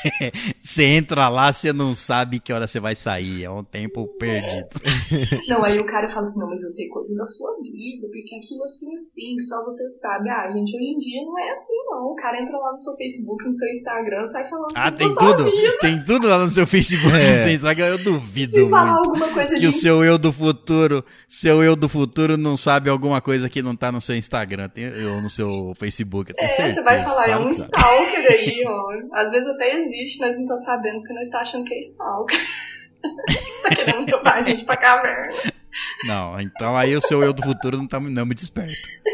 Você entra lá, você não sabe que hora você vai sair. É um tempo perdido. Não, aí o cara fala assim, não, mas eu sei coisa da sua vida, porque aquilo assim, assim, só você sabe. Ah, gente, hoje em dia não é assim, não. O cara entra lá no seu Facebook, no seu Instagram, sai falando Ah, tudo tem da sua tudo? vida. Tem tudo lá no seu Facebook. É. Você estraga, eu duvido Se falar alguma coisa Que de o seu eu do futuro, seu eu do futuro não sabe alguma coisa que não tá no seu Instagram tem- ou no seu Facebook. É, certeza, você vai falar, é um stalker aí, ó. Às vezes até existe, nós não estamos sabendo porque nós estamos achando que é stalker. Tá querendo levar a gente pra caverna. Não, então aí o seu eu do futuro não tá não muito esperto.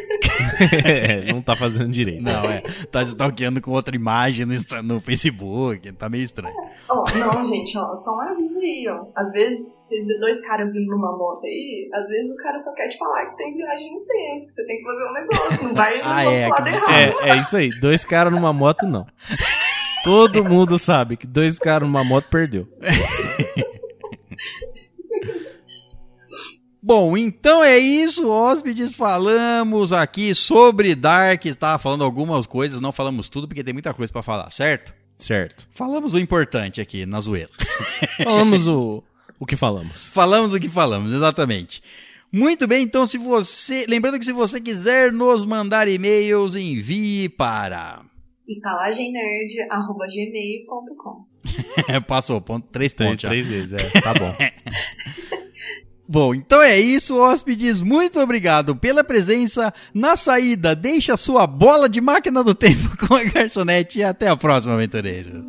É, não tá fazendo direito. Não, é. Tá stalkeando com outra imagem no, no Facebook. Tá meio estranho. Ó, não, gente, ó, só um aviso aí, ó. Às vezes, vocês vê dois caras vindo numa moto aí, às vezes o cara só quer te falar que tem viagem no tempo, que você tem que fazer um negócio, não vai Ah, no é, lado errado. É, é isso aí. Dois caras numa moto, não. Todo mundo sabe que dois caras numa moto perdeu. Bom, então é isso, hóspedes. Falamos aqui sobre Dark. Estava falando algumas coisas, não falamos tudo porque tem muita coisa pra falar, certo? Certo. Falamos o importante aqui na zoeira. Falamos o, o que falamos. Falamos o que falamos, exatamente. Muito bem, então se você. Lembrando que se você quiser nos mandar e-mails, envie para. estalagemnerd.gmail.com Passou, ponto, três Três, pontos já. três vezes, é. Tá bom. Bom, então é isso, hóspedes. Muito obrigado pela presença. Na saída, deixe a sua bola de máquina do tempo com a garçonete e até a próxima, aventureiro.